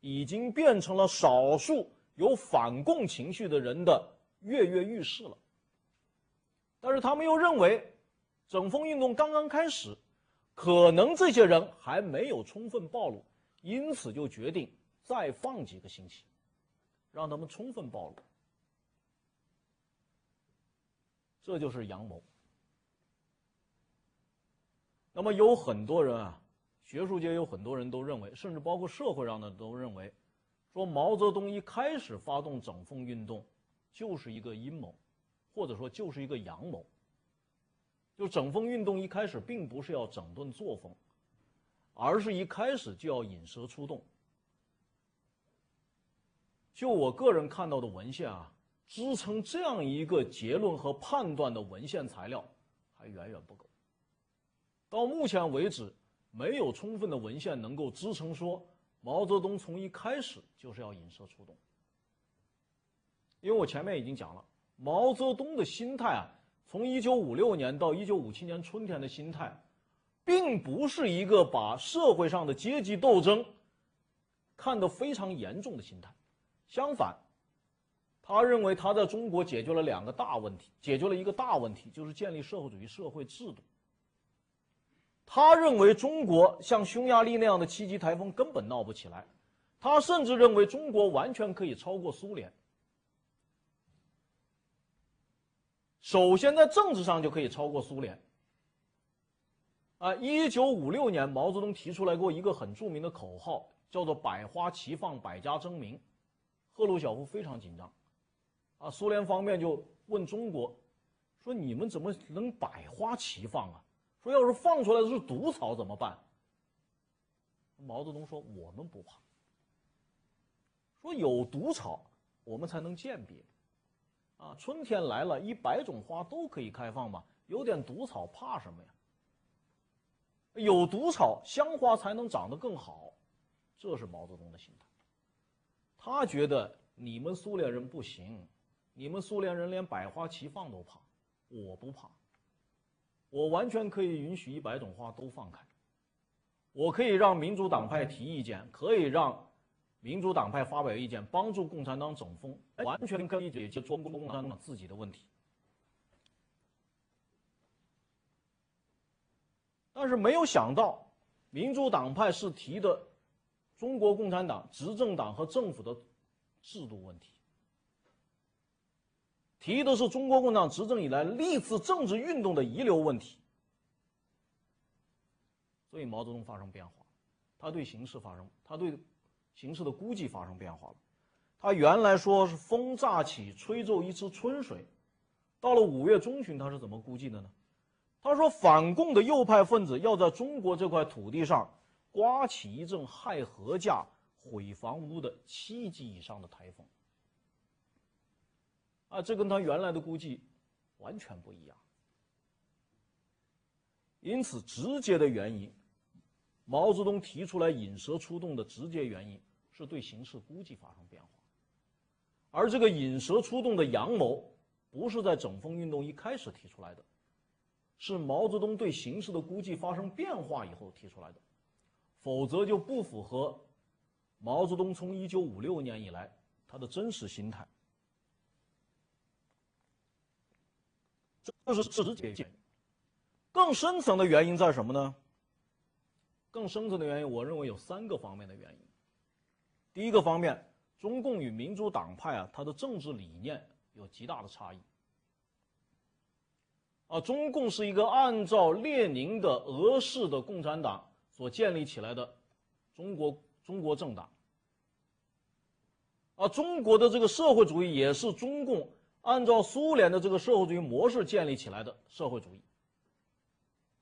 已经变成了少数有反共情绪的人的跃跃欲试了。但是他们又认为，整风运动刚刚开始，可能这些人还没有充分暴露，因此就决定再放几个星期，让他们充分暴露。这就是阳谋。那么有很多人啊，学术界有很多人都认为，甚至包括社会上的都认为，说毛泽东一开始发动整风运动，就是一个阴谋，或者说就是一个阳谋。就整风运动一开始并不是要整顿作风，而是一开始就要引蛇出洞。就我个人看到的文献啊。支撑这样一个结论和判断的文献材料还远远不够。到目前为止，没有充分的文献能够支撑说毛泽东从一开始就是要引蛇出洞。因为我前面已经讲了，毛泽东的心态啊，从一九五六年到一九五七年春天的心态，并不是一个把社会上的阶级斗争看得非常严重的心态，相反。他认为他在中国解决了两个大问题，解决了一个大问题，就是建立社会主义社会制度。他认为中国像匈牙利那样的七级台风根本闹不起来，他甚至认为中国完全可以超过苏联。首先在政治上就可以超过苏联。啊，一九五六年毛泽东提出来过一个很著名的口号，叫做“百花齐放，百家争鸣”，赫鲁晓夫非常紧张。啊，苏联方面就问中国，说你们怎么能百花齐放啊？说要是放出来的是毒草怎么办？毛泽东说我们不怕。说有毒草，我们才能鉴别。啊，春天来了，一百种花都可以开放嘛，有点毒草怕什么呀？有毒草，香花才能长得更好。这是毛泽东的心态。他觉得你们苏联人不行。你们苏联人连百花齐放都怕，我不怕。我完全可以允许一百种花都放开，我可以让民主党派提意见，可以让民主党派发表意见，帮助共产党整风，完全可以解决中国共产党自己的问题。但是没有想到，民主党派是提的中国共产党执政党和政府的制度问题。提的是中国共产党执政以来历次政治运动的遗留问题，所以毛泽东发生变化，他对形势发生，他对形势的估计发生变化了。他原来说是风乍起，吹皱一池春水，到了五月中旬，他是怎么估计的呢？他说反共的右派分子要在中国这块土地上刮起一阵害禾稼、毁房屋的七级以上的台风。啊，这跟他原来的估计完全不一样。因此，直接的原因，毛泽东提出来引蛇出洞的直接原因是对形势估计发生变化，而这个引蛇出洞的阳谋不是在整风运动一开始提出来的，是毛泽东对形势的估计发生变化以后提出来的，否则就不符合毛泽东从一九五六年以来他的真实心态。这是直接原因，更深层的原因在什么呢？更深层的原因，我认为有三个方面的原因。第一个方面，中共与民主党派啊，它的政治理念有极大的差异。啊，中共是一个按照列宁的俄式的共产党所建立起来的中国中国政党。啊，中国的这个社会主义也是中共。按照苏联的这个社会主义模式建立起来的社会主义，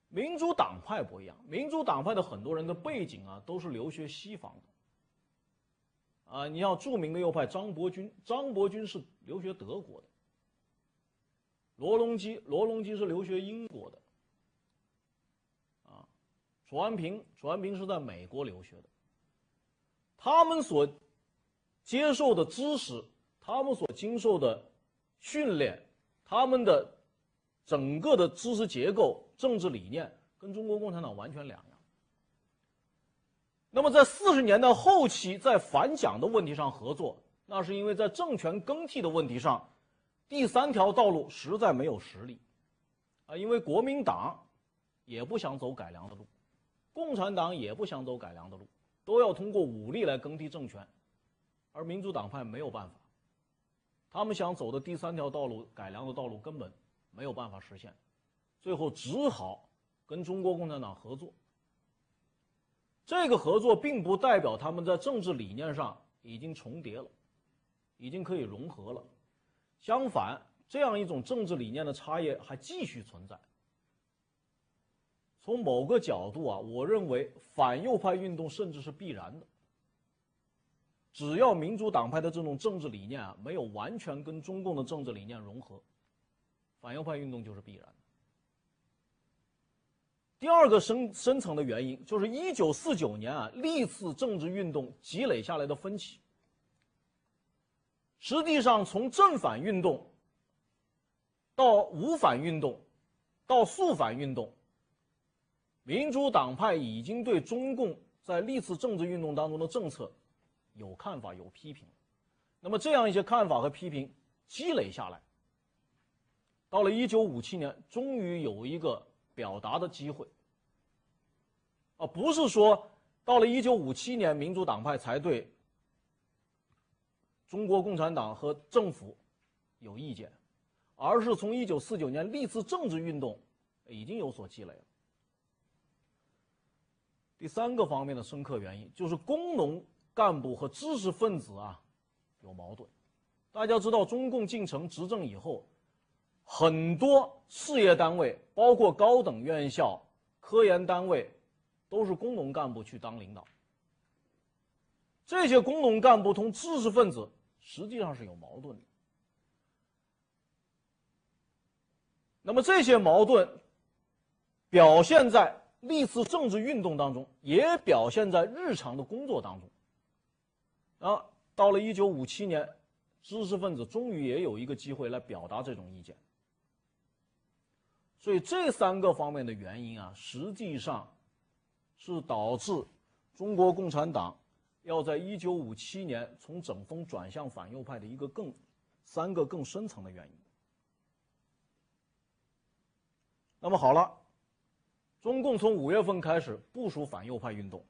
民主党派不一样。民主党派的很多人的背景啊，都是留学西方的。啊，你像著名的右派张伯钧，张伯钧是留学德国的。罗隆基，罗隆基是留学英国的。啊，楚安平，楚安平是在美国留学的。他们所接受的知识，他们所经受的。训练他们的整个的知识结构、政治理念跟中国共产党完全两样。那么在四十年代后期，在反蒋的问题上合作，那是因为在政权更替的问题上，第三条道路实在没有实力，啊，因为国民党也不想走改良的路，共产党也不想走改良的路，都要通过武力来更替政权，而民主党派没有办法，他们想走的第三条道路，改良的道路根本没有办法实现，最后只好跟中国共产党合作。这个合作并不代表他们在政治理念上已经重叠了，已经可以融合了。相反，这样一种政治理念的差异还继续存在。从某个角度啊，我认为反右派运动甚至是必然的。只要民主党派的这种政治理念啊没有完全跟中共的政治理念融合，反右派运动就是必然。第二个深深层的原因就是一九四九年啊历次政治运动积累下来的分歧。实际上，从正反运动到无反运动，到肃反运动，民主党派已经对中共在历次政治运动当中的政策有看法、有批评。那么，这样一些看法和批评积累下来，到了一九五七年，终于有一个。表达的机会，啊，不是说到了一九五七年，民主党派才对中国共产党和政府有意见，而是从一九四九年历次政治运动已经有所积累了。第三个方面的深刻原因就是工农干部和知识分子啊有矛盾。大家知道，中共进城执政以后。很多事业单位，包括高等院校、科研单位，都是工农干部去当领导。这些工农干部同知识分子实际上是有矛盾的。那么这些矛盾表现在历次政治运动当中，也表现在日常的工作当中。啊，到了一九五七年，知识分子终于也有一个机会来表达这种意见。所以这三个方面的原因啊，实际上是导致中国共产党要在一九五七年从整风转向反右派的一个更三个更深层的原因。那么好了，中共从五月份开始部署反右派运动，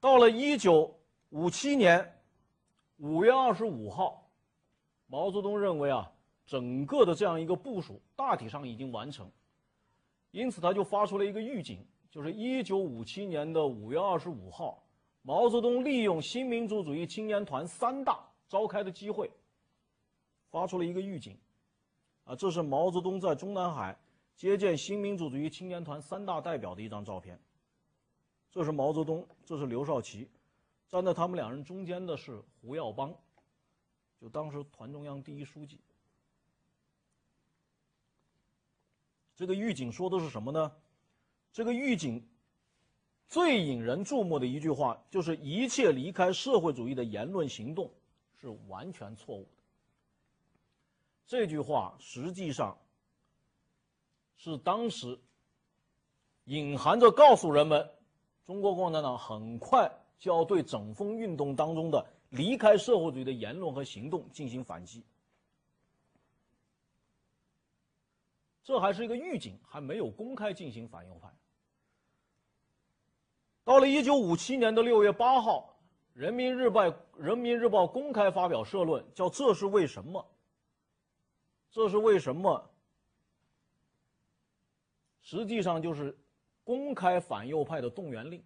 到了一九五七年五月二十五号，毛泽东认为啊。整个的这样一个部署大体上已经完成，因此他就发出了一个预警，就是一九五七年的五月二十五号，毛泽东利用新民主主义青年团三大召开的机会，发出了一个预警，啊，这是毛泽东在中南海接见新民主主义青年团三大代表的一张照片，这是毛泽东，这是刘少奇，站在他们两人中间的是胡耀邦，就当时团中央第一书记。这个预警说的是什么呢？这个预警最引人注目的一句话就是：“一切离开社会主义的言论行动是完全错误的。”这句话实际上是当时隐含着告诉人们，中国共产党很快就要对整风运动当中的离开社会主义的言论和行动进行反击。这还是一个预警，还没有公开进行反右派。到了一九五七年的六月八号，《人民日报》《人民日报》公开发表社论，叫“这是为什么”。这是为什么？实际上就是公开反右派的动员令。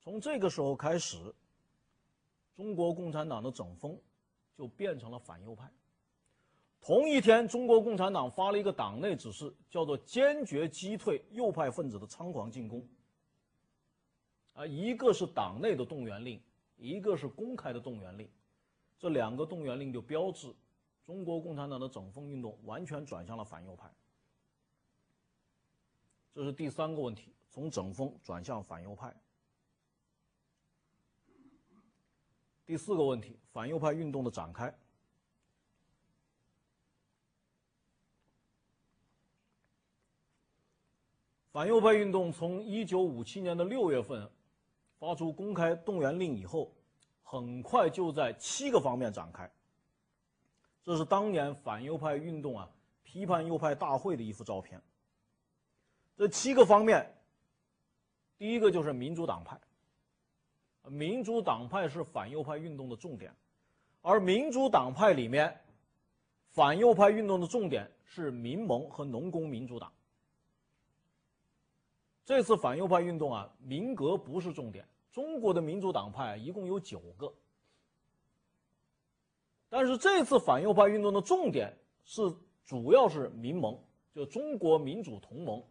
从这个时候开始，中国共产党的整风就变成了反右派。同一天，中国共产党发了一个党内指示，叫做“坚决击退右派分子的猖狂进攻”。啊，一个是党内的动员令，一个是公开的动员令，这两个动员令就标志中国共产党的整风运动完全转向了反右派。这是第三个问题，从整风转向反右派。第四个问题，反右派运动的展开。反右派运动从一九五七年的六月份发出公开动员令以后，很快就在七个方面展开。这是当年反右派运动啊批判右派大会的一幅照片。这七个方面，第一个就是民主党派。民主党派是反右派运动的重点，而民主党派里面，反右派运动的重点是民盟和农工民主党。这次反右派运动啊，民革不是重点。中国的民主党派一共有九个，但是这次反右派运动的重点是主要是民盟，就中国民主同盟，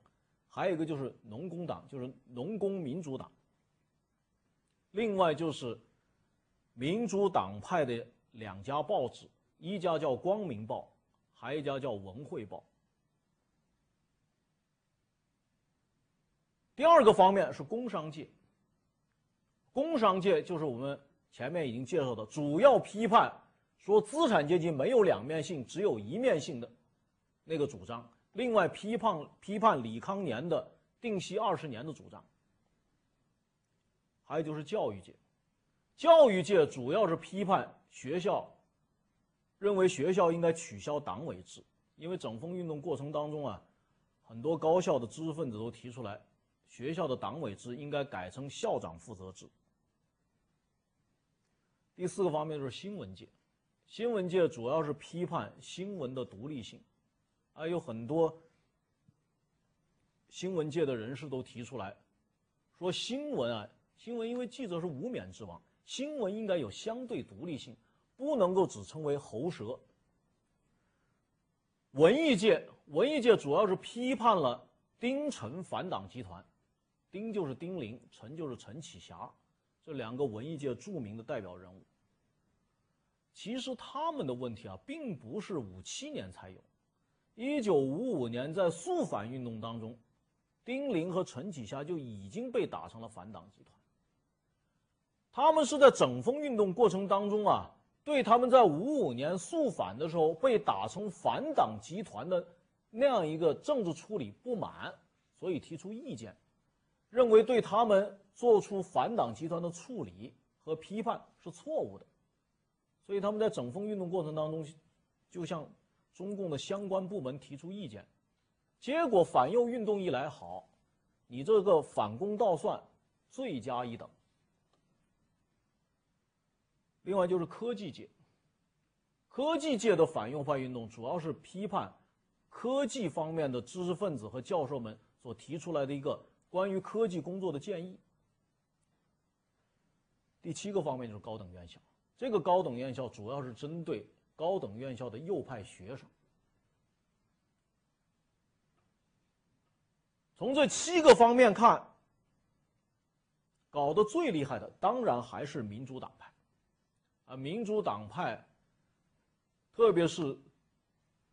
还有一个就是农工党，就是农工民主党。另外就是民主党派的两家报纸，一家叫《光明报》，还有一家叫《文汇报》。第二个方面是工商界，工商界就是我们前面已经介绍的，主要批判说资产阶级没有两面性，只有一面性的那个主张。另外批判批判李康年的定息二十年的主张。还有就是教育界，教育界主要是批判学校，认为学校应该取消党委制，因为整风运动过程当中啊，很多高校的知识分子都提出来。学校的党委制应该改成校长负责制。第四个方面就是新闻界，新闻界主要是批判新闻的独立性，还有很多新闻界的人士都提出来，说新闻啊，新闻因为记者是无冕之王，新闻应该有相对独立性，不能够只称为喉舌。文艺界，文艺界主要是批判了丁陈反党集团。丁就是丁玲，陈就是陈启霞，这两个文艺界著名的代表人物。其实他们的问题啊，并不是五七年才有，一九五五年在肃反运动当中，丁玲和陈启霞就已经被打成了反党集团。他们是在整风运动过程当中啊，对他们在五五年肃反的时候被打成反党集团的那样一个政治处理不满，所以提出意见。认为对他们做出反党集团的处理和批判是错误的，所以他们在整风运动过程当中，就向中共的相关部门提出意见，结果反右运动一来，好，你这个反攻倒算，罪加一等。另外就是科技界，科技界的反右派运动主要是批判科技方面的知识分子和教授们所提出来的一个。关于科技工作的建议。第七个方面就是高等院校，这个高等院校主要是针对高等院校的右派学生。从这七个方面看，搞得最厉害的当然还是民主党派，啊，民主党派，特别是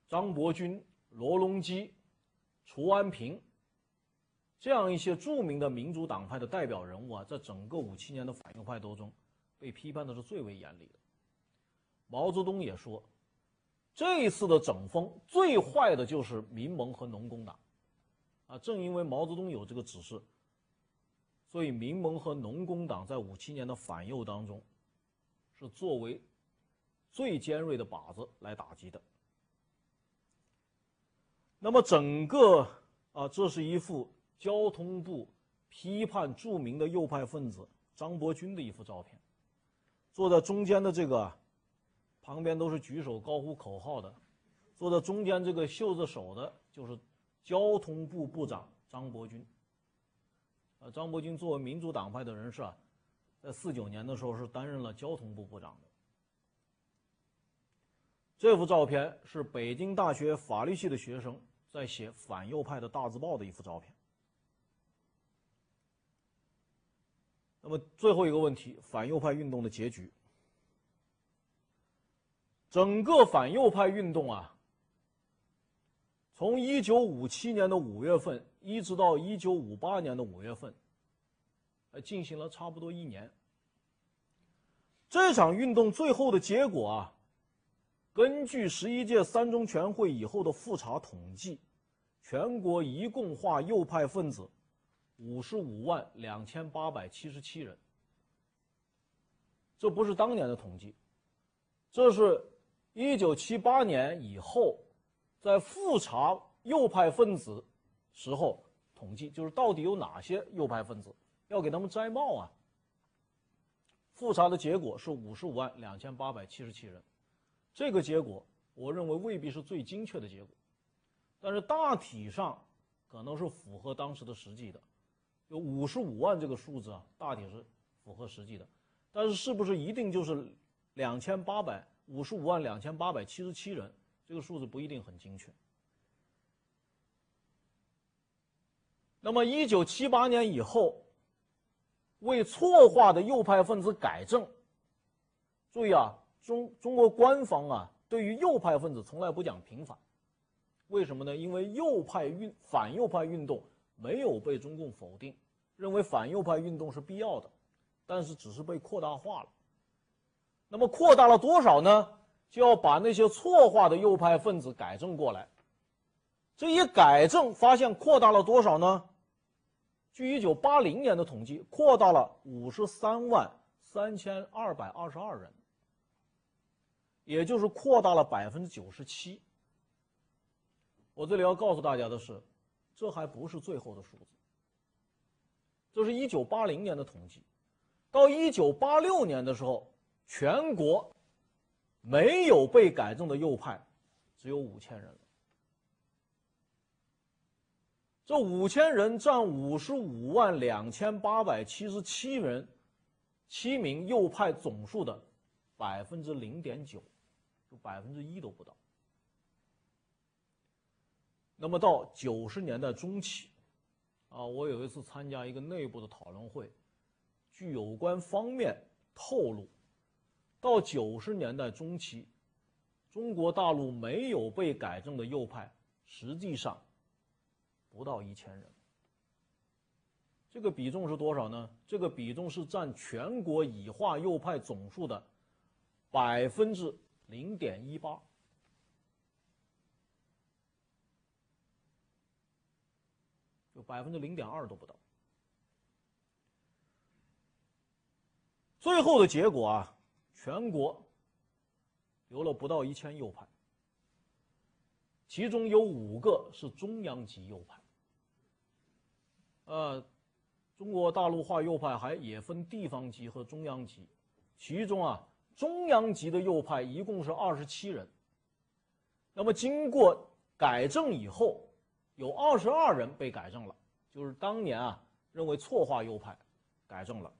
张伯钧、罗隆基、楚安平。这样一些著名的民主党派的代表人物啊，在整个五七年的反右派斗争，被批判的是最为严厉的。毛泽东也说，这一次的整风最坏的就是民盟和农工党，啊，正因为毛泽东有这个指示，所以民盟和农工党在五七年的反右当中，是作为最尖锐的靶子来打击的。那么整个啊，这是一幅。交通部批判著名的右派分子张伯钧的一幅照片，坐在中间的这个，旁边都是举手高呼口号的，坐在中间这个袖子手的，就是交通部部长张伯钧。呃，张伯钧作为民主党派的人士啊，在四九年的时候是担任了交通部部长的。这幅照片是北京大学法律系的学生在写反右派的大字报的一幅照片。那么最后一个问题，反右派运动的结局。整个反右派运动啊，从一九五七年的五月份一直到一九五八年的五月份，呃，进行了差不多一年。这场运动最后的结果啊，根据十一届三中全会以后的复查统计，全国一共划右派分子。五十五万两千八百七十七人，这不是当年的统计，这是一九七八年以后，在复查右派分子时候统计，就是到底有哪些右派分子，要给他们摘帽啊。复查的结果是五十五万两千八百七十七人，这个结果我认为未必是最精确的结果，但是大体上可能是符合当时的实际的。有五十五万这个数字啊，大体是符合实际的，但是是不是一定就是两千八百五十五万两千八百七十七人？这个数字不一定很精确。那么一九七八年以后，为错化的右派分子改正。注意啊，中中国官方啊，对于右派分子从来不讲平反，为什么呢？因为右派运反右派运动没有被中共否定。认为反右派运动是必要的，但是只是被扩大化了。那么扩大了多少呢？就要把那些错化的右派分子改正过来。这一改正，发现扩大了多少呢？据一九八零年的统计，扩大了五十三万三千二百二十二人，也就是扩大了百分之九十七。我这里要告诉大家的是，这还不是最后的数字。这是一九八零年的统计，到一九八六年的时候，全国没有被改正的右派只有五千人。这五千人占五十五万两千八百七十七人，七名右派总数的百分之零点九，就百分之一都不到。那么到九十年代中期。啊，我有一次参加一个内部的讨论会，据有关方面透露，到九十年代中期，中国大陆没有被改正的右派，实际上不到一千人。这个比重是多少呢？这个比重是占全国已化右派总数的百分之零点一八。百分之零点二都不到。最后的结果啊，全国留了不到一千右派，其中有五个是中央级右派。呃，中国大陆化右派还也分地方级和中央级，其中啊，中央级的右派一共是二十七人。那么经过改正以后。有二十二人被改正了，就是当年啊认为错化右派改正了，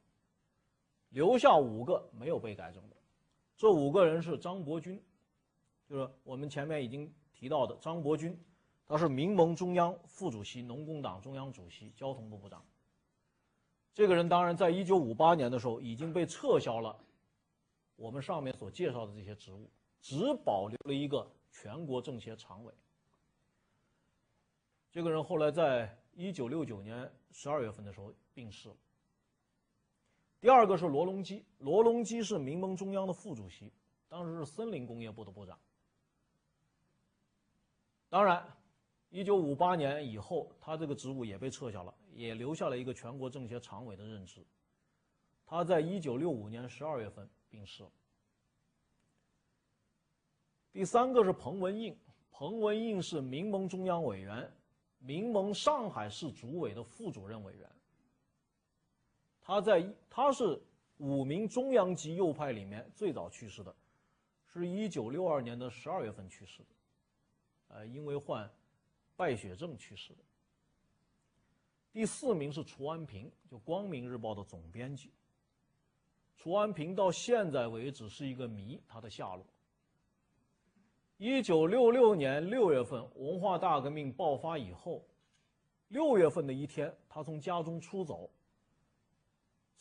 留下五个没有被改正，这五个人是张伯钧，就是我们前面已经提到的张伯钧，他是民盟中央副主席、农工党中央主席、交通部部长。这个人当然在一九五八年的时候已经被撤销了，我们上面所介绍的这些职务，只保留了一个全国政协常委。这个人后来在一九六九年十二月份的时候病逝了。第二个是罗隆基，罗隆基是民盟中央的副主席，当时是森林工业部的部长。当然，一九五八年以后，他这个职务也被撤销了，也留下了一个全国政协常委的任职。他在一九六五年十二月份病逝了。第三个是彭文应，彭文应是民盟中央委员。民盟上海市主委的副主任委员，他在他是五名中央级右派里面最早去世的，是一九六二年的十二月份去世的，呃，因为患败血症去世的。第四名是楚安平，就《光明日报》的总编辑。楚安平到现在为止是一个谜，他的下落。一九六六年六月份，文化大革命爆发以后，六月份的一天，他从家中出走。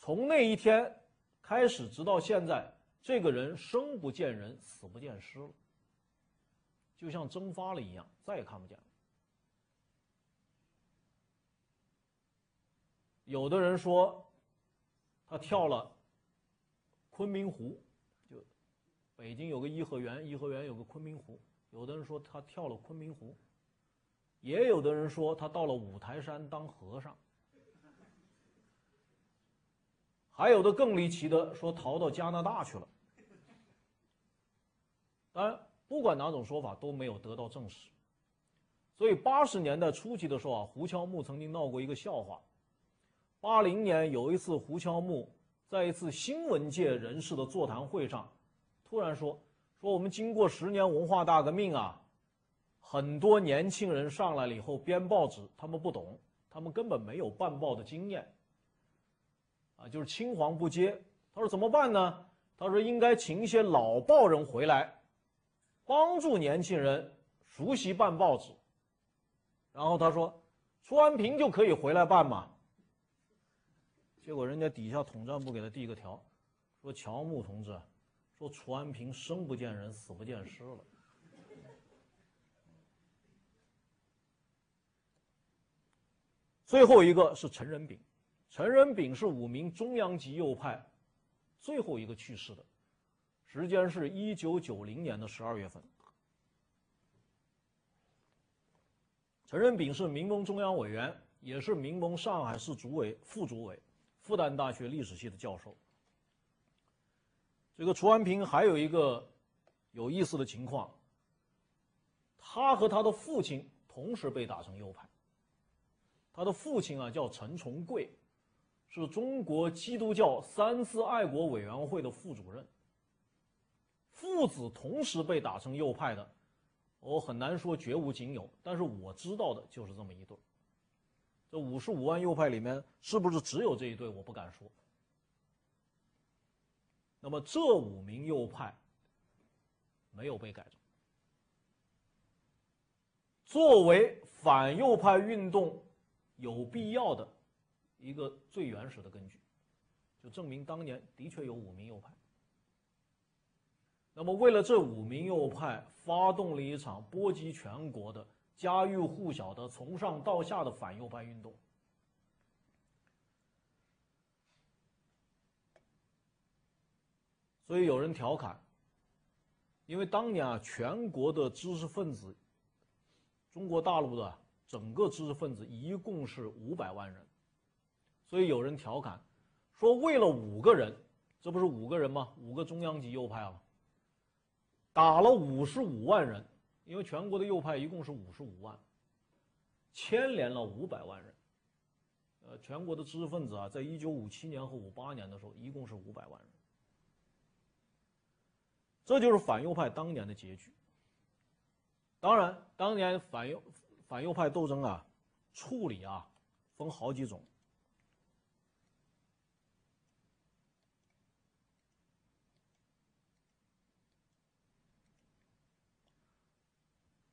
从那一天开始，直到现在，这个人生不见人，死不见尸了，就像蒸发了一样，再也看不见了。有的人说，他跳了昆明湖。就北京有个颐和园，颐和园有个昆明湖。有的人说他跳了昆明湖，也有的人说他到了五台山当和尚，还有的更离奇的说逃到加拿大去了。当然，不管哪种说法都没有得到证实。所以八十年代初期的时候啊，胡乔木曾经闹过一个笑话。八零年有一次，胡乔木在一次新闻界人士的座谈会上，突然说：“说我们经过十年文化大革命啊，很多年轻人上来了以后编报纸，他们不懂，他们根本没有办报的经验。啊，就是青黄不接。他说怎么办呢？他说应该请一些老报人回来，帮助年轻人熟悉办报纸。”然后他说：“楚安平就可以回来办嘛。”结果人家底下统战部给他递个条，说：“乔木同志，说楚安平生不见人，死不见尸了。”最后一个是陈仁炳，陈仁炳是五名中央级右派最后一个去世的，时间是一九九零年的十二月份。陈仁炳是民盟中央委员，也是民盟上海市主委副主委，复旦大学历史系的教授。这个楚安平还有一个有意思的情况，他和他的父亲同时被打成右派。他的父亲啊叫陈崇贵，是中国基督教三次爱国委员会的副主任。父子同时被打成右派的。我很难说绝无仅有，但是我知道的就是这么一对。这五十五万右派里面，是不是只有这一对？我不敢说。那么这五名右派没有被改正，作为反右派运动有必要的一个最原始的根据，就证明当年的确有五名右派。那么，为了这五名右派，发动了一场波及全国的、家喻户晓的、从上到下的反右派运动。所以有人调侃，因为当年啊，全国的知识分子，中国大陆的整个知识分子一共是五百万人，所以有人调侃说，为了五个人，这不是五个人吗？五个中央级右派啊。打了五十五万人，因为全国的右派一共是五十五万，牵连了五百万人。呃，全国的知识分子啊，在一九五七年和五八年的时候，一共是五百万人。这就是反右派当年的结局。当然，当年反右反右派斗争啊，处理啊，分好几种。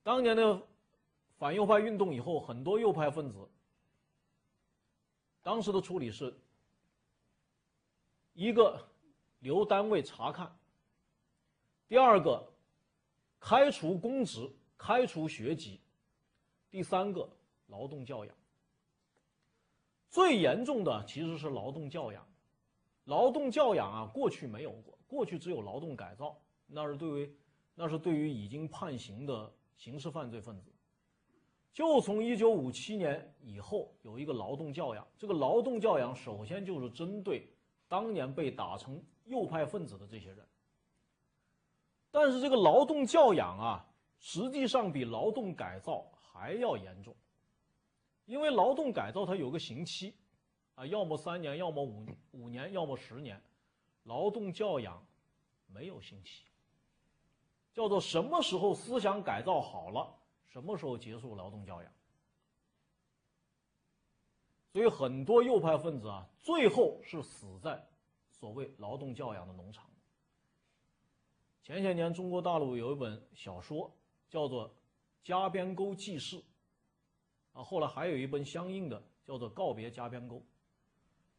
当年的反右派运动以后，很多右派分子当时的处理是：一个留单位查看；第二个开除公职、开除学籍；第三个劳动教养。最严重的其实是劳动教养。劳动教养啊，过去没有过，过去只有劳动改造，那是对于那是对于已经判刑的。刑事犯罪分子，就从一九五七年以后有一个劳动教养。这个劳动教养首先就是针对当年被打成右派分子的这些人。但是这个劳动教养啊，实际上比劳动改造还要严重，因为劳动改造它有个刑期，啊，要么三年，要么五五年，要么十年，劳动教养没有刑期。叫做什么时候思想改造好了，什么时候结束劳动教养。所以很多右派分子啊，最后是死在所谓劳动教养的农场。前些年中国大陆有一本小说叫做《加边沟记事》，啊，后来还有一本相应的叫做《告别加边沟》，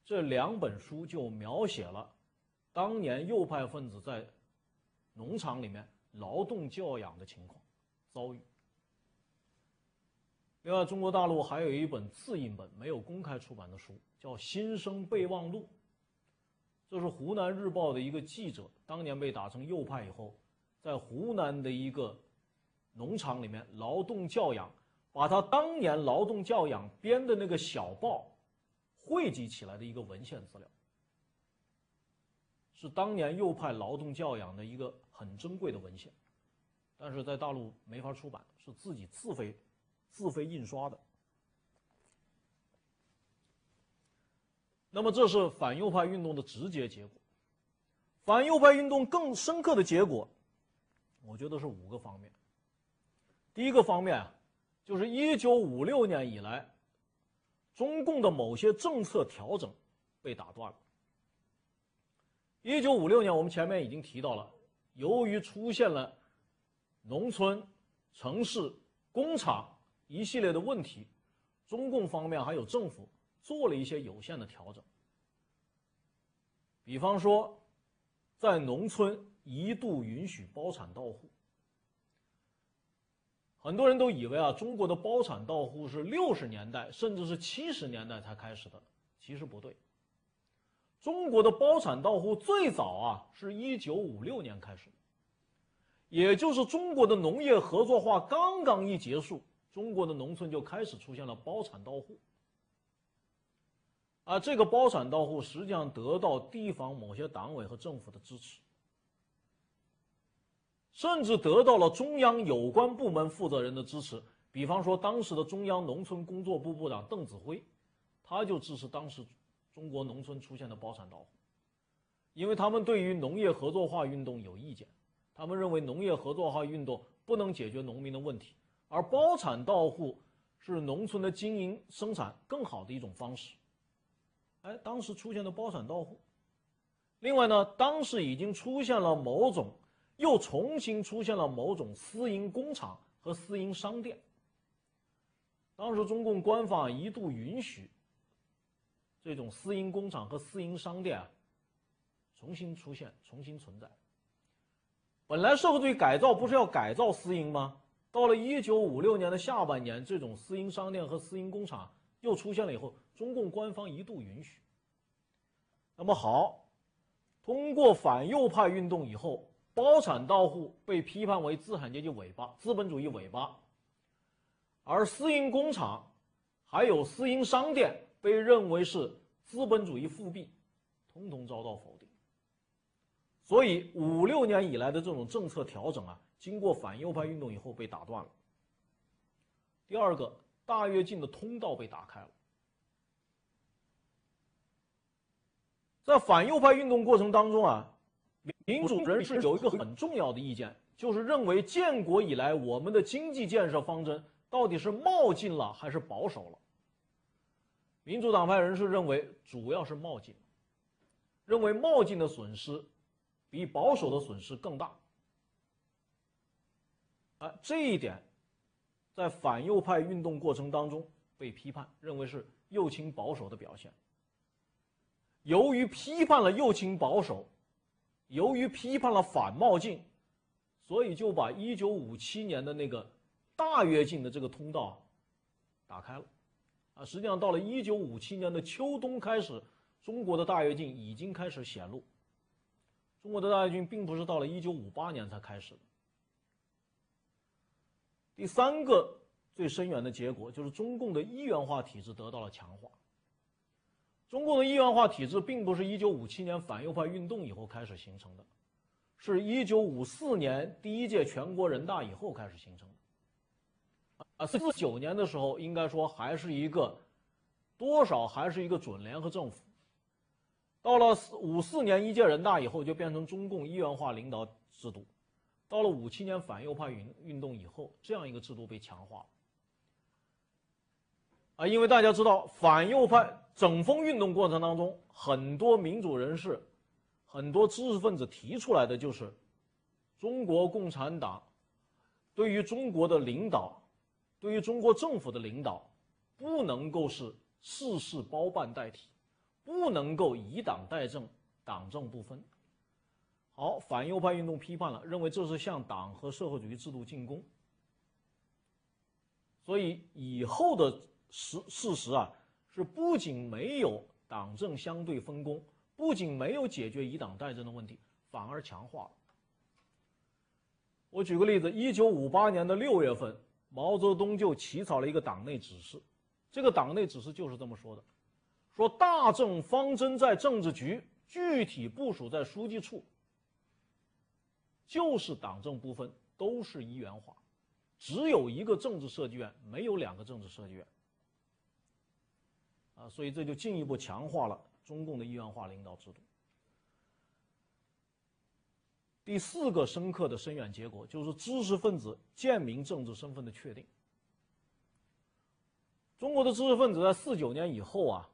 这两本书就描写了当年右派分子在农场里面。劳动教养的情况遭遇。另外，中国大陆还有一本自印本没有公开出版的书，叫《新生备忘录》。这是湖南日报的一个记者当年被打成右派以后，在湖南的一个农场里面劳动教养，把他当年劳动教养编的那个小报汇集起来的一个文献资料。是当年右派劳动教养的一个很珍贵的文献，但是在大陆没法出版，是自己自费自费印刷的。那么这是反右派运动的直接结果。反右派运动更深刻的结果，我觉得是五个方面。第一个方面啊，就是一九五六年以来，中共的某些政策调整被打断了。一九五六年，我们前面已经提到了，由于出现了农村、城市、工厂一系列的问题，中共方面还有政府做了一些有限的调整。比方说，在农村一度允许包产到户。很多人都以为啊，中国的包产到户是六十年代甚至是七十年代才开始的，其实不对。中国的包产到户最早啊，是一九五六年开始，也就是中国的农业合作化刚刚一结束，中国的农村就开始出现了包产到户。啊，这个包产到户实际上得到地方某些党委和政府的支持，甚至得到了中央有关部门负责人的支持。比方说，当时的中央农村工作部部长邓子恢，他就支持当时。中国农村出现的包产到户，因为他们对于农业合作化运动有意见，他们认为农业合作化运动不能解决农民的问题，而包产到户是农村的经营生产更好的一种方式。哎，当时出现的包产到户，另外呢，当时已经出现了某种，又重新出现了某种私营工厂和私营商店。当时中共官方一度允许。这种私营工厂和私营商店啊，重新出现、重新存在。本来社会主义改造不是要改造私营吗？到了一九五六年的下半年，这种私营商店和私营工厂又出现了以后，中共官方一度允许。那么好，通过反右派运动以后，包产到户被批判为资产阶级尾巴、资本主义尾巴，而私营工厂还有私营商店。被认为是资本主义复辟，通通遭到否定。所以五六年以来的这种政策调整啊，经过反右派运动以后被打断了。第二个，大跃进的通道被打开了。在反右派运动过程当中啊，民主人士有一个很重要的意见，就是认为建国以来我们的经济建设方针到底是冒进了还是保守了。民主党派人士认为，主要是冒进，认为冒进的损失比保守的损失更大。啊，这一点在反右派运动过程当中被批判，认为是右倾保守的表现。由于批判了右倾保守，由于批判了反冒进，所以就把一九五七年的那个大跃进的这个通道打开了。啊，实际上到了一九五七年的秋冬开始，中国的大跃进已经开始显露。中国的大跃进并不是到了一九五八年才开始的。第三个最深远的结果就是中共的一元化体制得到了强化。中共的一元化体制并不是一九五七年反右派运动以后开始形成的，是一九五四年第一届全国人大以后开始形成。啊，四九年的时候，应该说还是一个多少还是一个准联合政府。到了四五四年一届人大以后，就变成中共一元化领导制度。到了五七年反右派运运动以后，这样一个制度被强化。啊，因为大家知道，反右派整风运动过程当中，很多民主人士、很多知识分子提出来的就是，中国共产党对于中国的领导。对于中国政府的领导，不能够是事事包办代替，不能够以党代政，党政不分。好，反右派运动批判了，认为这是向党和社会主义制度进攻。所以以后的事事实啊，是不仅没有党政相对分工，不仅没有解决以党代政的问题，反而强化了。我举个例子，一九五八年的六月份。毛泽东就起草了一个党内指示，这个党内指示就是这么说的：说大政方针在政治局，具体部署在书记处，就是党政不分，都是一元化，只有一个政治设计院，没有两个政治设计院。啊，所以这就进一步强化了中共的一元化领导制度。第四个深刻的深远结果就是知识分子贱民政治身份的确定。中国的知识分子在四九年以后啊，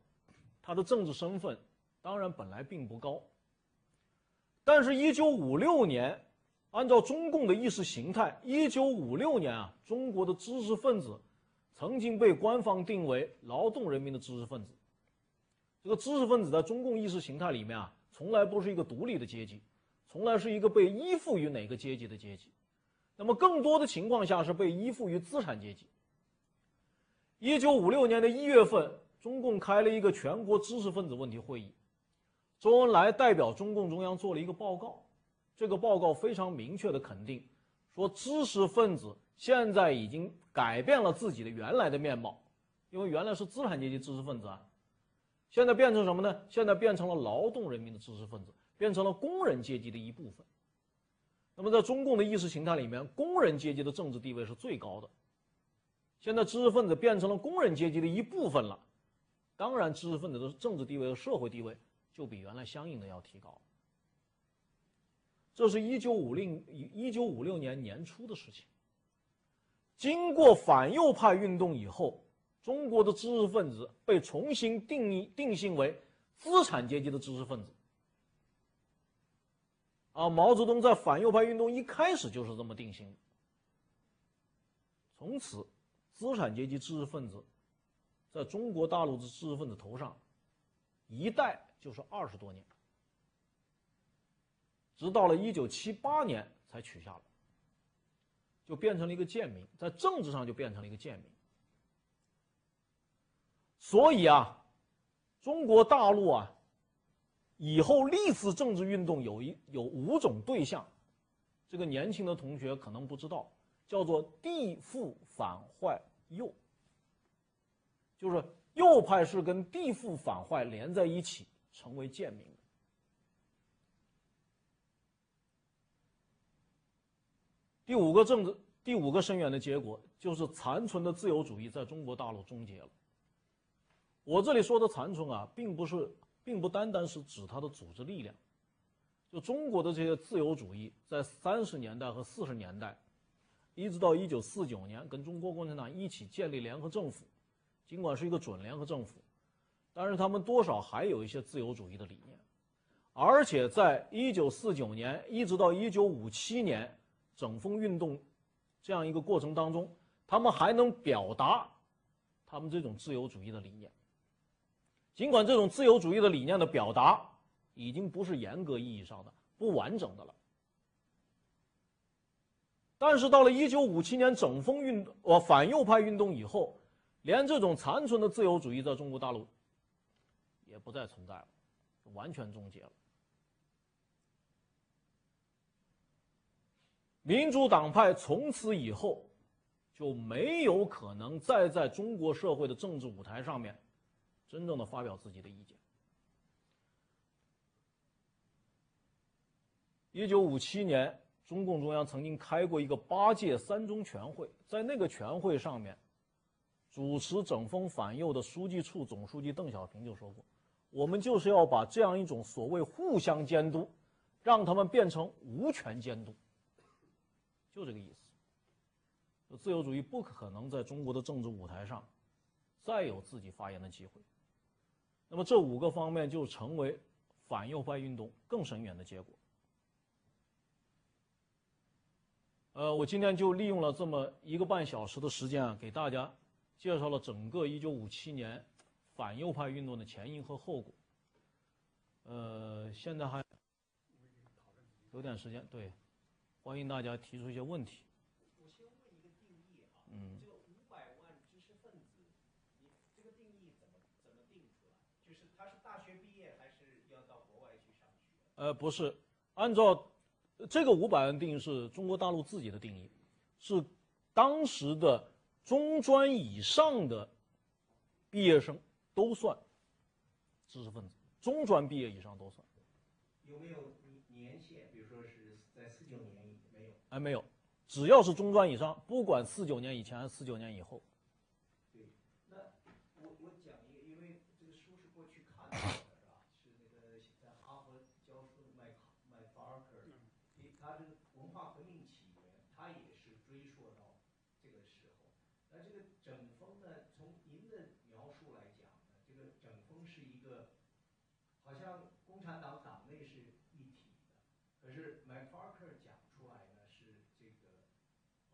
他的政治身份当然本来并不高，但是，一九五六年，按照中共的意识形态，一九五六年啊，中国的知识分子曾经被官方定为劳动人民的知识分子。这个知识分子在中共意识形态里面啊，从来不是一个独立的阶级。从来是一个被依附于哪个阶级的阶级，那么更多的情况下是被依附于资产阶级。一九五六年的一月份，中共开了一个全国知识分子问题会议，周恩来代表中共中央做了一个报告，这个报告非常明确的肯定，说知识分子现在已经改变了自己的原来的面貌，因为原来是资产阶级知识分子啊，现在变成什么呢？现在变成了劳动人民的知识分子。变成了工人阶级的一部分。那么，在中共的意识形态里面，工人阶级的政治地位是最高的。现在知识分子变成了工人阶级的一部分了，当然，知识分子的政治地位和社会地位就比原来相应的要提高。这是一九五零一九五六年年初的事情。经过反右派运动以后，中国的知识分子被重新定义定性为资产阶级的知识分子。啊，毛泽东在反右派运动一开始就是这么定型。从此，资产阶级知识分子在中国大陆的知识分子头上，一代就是二十多年，直到了一九七八年才取下来，就变成了一个贱民，在政治上就变成了一个贱民。所以啊，中国大陆啊。以后历次政治运动有一有五种对象，这个年轻的同学可能不知道，叫做地富反坏右，就是右派是跟地富反坏连在一起成为贱民。第五个政治第五个深远的结果就是残存的自由主义在中国大陆终结了。我这里说的残存啊，并不是。并不单单是指它的组织力量，就中国的这些自由主义，在三十年代和四十年代，一直到一九四九年跟中国共产党一起建立联合政府，尽管是一个准联合政府，但是他们多少还有一些自由主义的理念，而且在一九四九年一直到一九五七年整风运动这样一个过程当中，他们还能表达他们这种自由主义的理念。尽管这种自由主义的理念的表达已经不是严格意义上的不完整的了，但是到了一九五七年整风运动、呃反右派运动以后，连这种残存的自由主义在中国大陆也不再存在了，完全终结了。民主党派从此以后就没有可能再在中国社会的政治舞台上面。真正的发表自己的意见。一九五七年，中共中央曾经开过一个八届三中全会，在那个全会上面，主持整风反右的书记处总书记邓小平就说过：“我们就是要把这样一种所谓互相监督，让他们变成无权监督。”就这个意思。自由主义不可能在中国的政治舞台上再有自己发言的机会。那么这五个方面就成为反右派运动更深远的结果。呃，我今天就利用了这么一个半小时的时间啊，给大家介绍了整个1957年反右派运动的前因和后果。呃，现在还有点时间，对，欢迎大家提出一些问题。我先问一个定义啊，嗯。呃，不是，按照这个五百万定义是中国大陆自己的定义，是当时的中专以上的毕业生都算知识分子，中专毕业以上都算。有没有年限？比如说是在四九年没有？哎，没有，只要是中专以上，不管四九年以前还是四九年以后。对，那我我讲一个，因为这个书是过去看的，是吧？是那个在哈佛教书的麦卡麦法尔克，他这个文化革命起源，他也是追溯到这个时候。那这个整风呢，从您的描述来讲呢，这个整风是一个，好像共产党党内是一体的，可是麦法尔克讲出来呢是这个，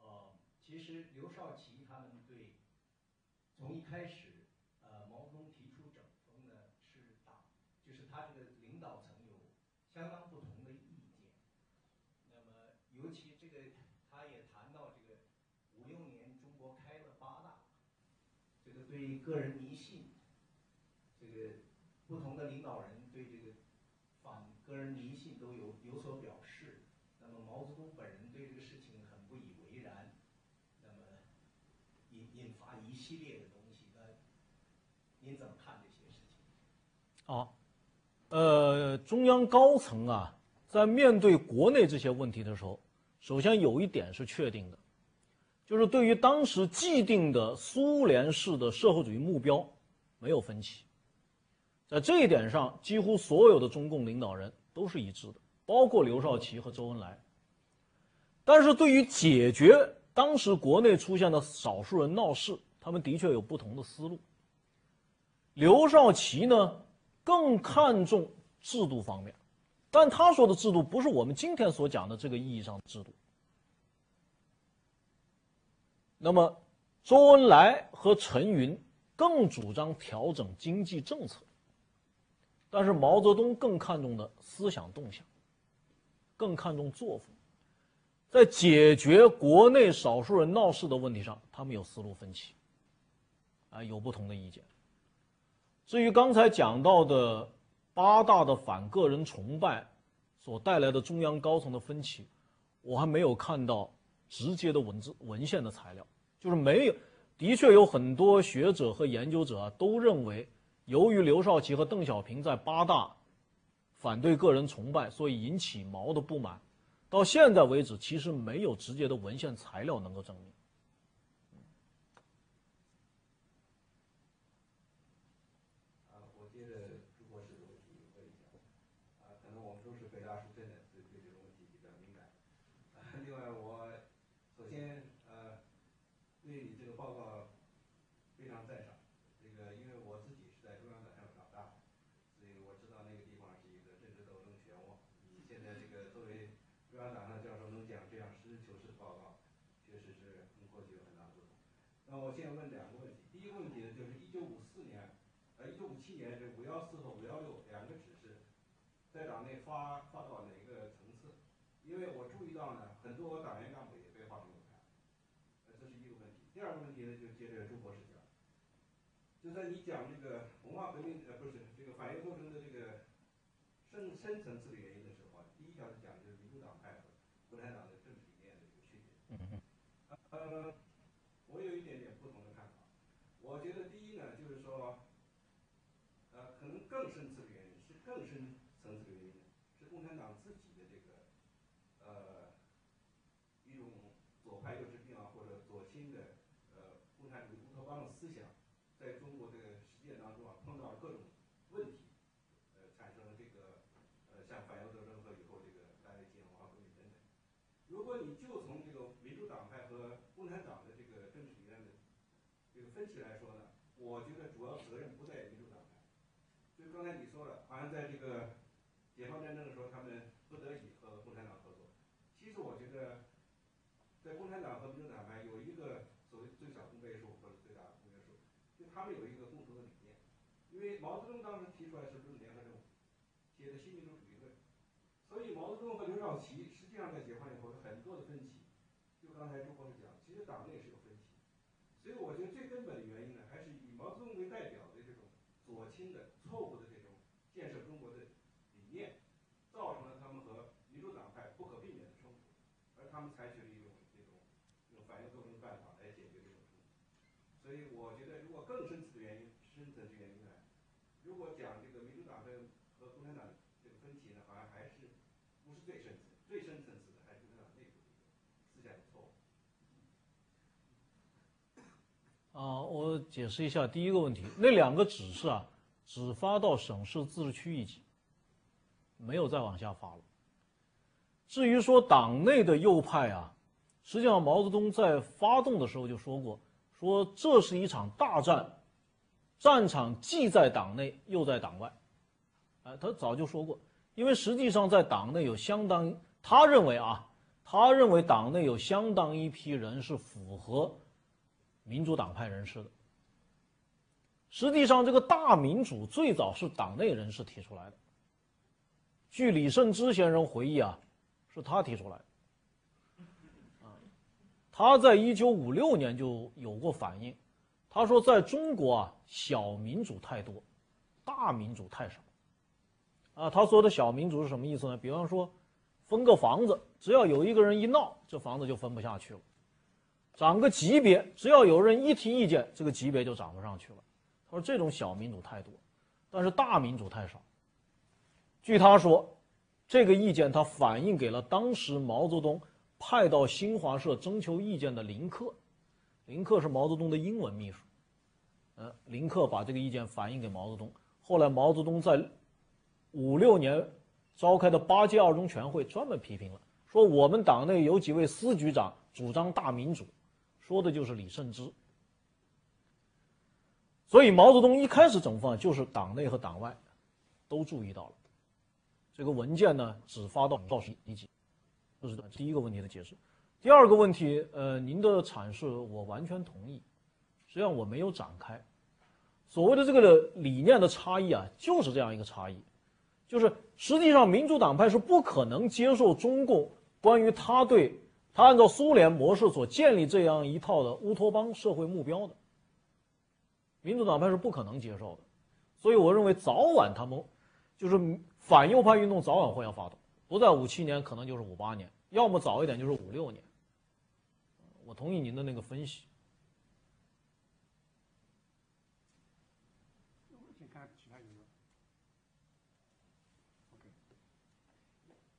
呃，其实刘少奇他们对。从一开始，呃，毛泽东提出整风呢，是党，就是他这个领导层有相当不同的意见。那么，尤其这个，他也谈到这个五六年中国开了八大，这个对个人迷信，这个不同的领导人对这个反个人迷信都有有所表示。那么，毛泽东本人对这个事情很不以为然。那么，引引发一系列的。您怎么看这些事情？啊，呃，中央高层啊，在面对国内这些问题的时候，首先有一点是确定的，就是对于当时既定的苏联式的社会主义目标没有分歧。在这一点上，几乎所有的中共领导人都是一致的，包括刘少奇和周恩来。但是对于解决当时国内出现的少数人闹事，他们的确有不同的思路。刘少奇呢，更看重制度方面，但他说的制度不是我们今天所讲的这个意义上的制度。那么，周恩来和陈云更主张调整经济政策，但是毛泽东更看重的思想动向，更看重作风，在解决国内少数人闹事的问题上，他们有思路分歧，啊，有不同的意见。至于刚才讲到的八大的反个人崇拜所带来的中央高层的分歧，我还没有看到直接的文字文献的材料，就是没有。的确有很多学者和研究者啊，都认为，由于刘少奇和邓小平在八大反对个人崇拜，所以引起毛的不满。到现在为止，其实没有直接的文献材料能够证明。那我现在问两个问题，第一个问题呢，就是一九五四年，呃，一九五七年这五幺四和五幺六两个指示，在党内发发到哪个层次？因为我注意到呢，很多党员干部也被划成右派，呃，这是一个问题。第二个问题呢，就接着朱博士讲，就在你讲这个文化革命，呃，不是这个反右斗争的这个深深层次的原因的时候，第一条是讲就是民主党派和共产党的政治理念的这个区别。嗯嗯。呃。我有一点点不同的看法，我觉得第一呢，就是说，呃，可能更深层次的原因是更深层次的原因，是共产党自己的这个，呃，一种左派右治病啊，或者左倾的，呃，共产主义乌托邦的思想，在中国这个实践当中啊，碰到了各种问题，呃，产生了这个，呃，像反右斗争和以后这个大跃进、文化革命等等。如果你就从这个民主党派和共产党的这个政治理念的这个分歧来说呢，我觉得主要责任不在民主党派。就刚才你说了，好像在这个解放战争的时候，他们不得已和共产党合作。其实我觉得，在共产党和民主党派有一个所谓最小公倍数或者最大公约数，就他们有一个共同的理念。因为毛泽东当时提出来是论联合政府，写的新民主主义论，所以毛泽东和刘少奇实际上在解放以后有很多的分歧。就刚才朱博士讲，其实党内是有分歧，所以我觉得最根本的原因呢，还是以毛泽东为代表的这种左倾的、错误的建设中国的理念造成了他们和民主党派不可避免的冲突，而他们采取了一种这种这种反应斗争的办法来解决这种冲突。所以我觉得如果更深层的原因，深层的原因呢？如果讲这个民主党和共产党这个分歧呢，好像还是不是最深层，最深层次的还是共产党内部思想的错误。啊我解释一下第一个问题，那两个指示啊。只发到省市自治区一级，没有再往下发了。至于说党内的右派啊，实际上毛泽东在发动的时候就说过，说这是一场大战，战场既在党内又在党外，哎，他早就说过，因为实际上在党内有相当，他认为啊，他认为党内有相当一批人是符合民主党派人士的。实际上，这个大民主最早是党内人士提出来的。据李慎之先生回忆啊。是他提出来的，他在一九五六年就有过反应，他说在中国啊，小民主太多，大民主太少，啊，他说的小民主是什么意思呢？比方说，分个房子，只要有一个人一闹，这房子就分不下去了；涨个级别，只要有人一提意见，这个级别就涨不上去了。他说这种小民主太多，但是大民主太少。据他说。这个意见他反映给了当时毛泽东派到新华社征求意见的林克，林克是毛泽东的英文秘书，呃，林克把这个意见反映给毛泽东。后来毛泽东在五六年召开的八届二中全会专门批评了，说我们党内有几位司局长主张大民主，说的就是李慎之。所以毛泽东一开始整风就是党内和党外都注意到了。这个文件呢，只发到到十一级，这是第一个问题的解释。第二个问题，呃，您的阐释我完全同意，实际上我没有展开。所谓的这个理念的差异啊，就是这样一个差异，就是实际上民主党派是不可能接受中共关于他对他按照苏联模式所建立这样一套的乌托邦社会目标的，民主党派是不可能接受的。所以我认为早晚他们就是。反右派运动早晚会要发动，不在五七年，可能就是五八年，要么早一点就是五六年。我同意您的那个分析。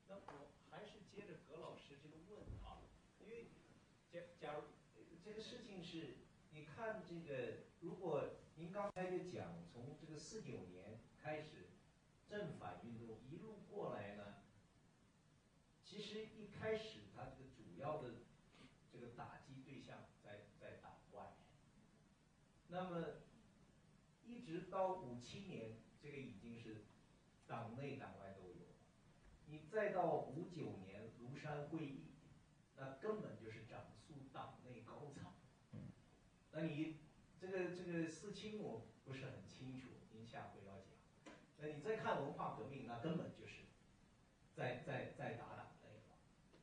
那我还是接着葛老师这个问啊，因为假假如这个事情是，你看这个，如果您刚才就讲从这个四九年开始。正反运动一路过来呢，其实一开始它这个主要的这个打击对象在在党外，那么一直到五七年，这个已经是党内党外都有了，你再到五九年庐山会议，那根本就是整肃党内高层，那你这个这个四清我不是很清楚。您下回要讲那你再看文化革命，那根本就是在在在打党内了。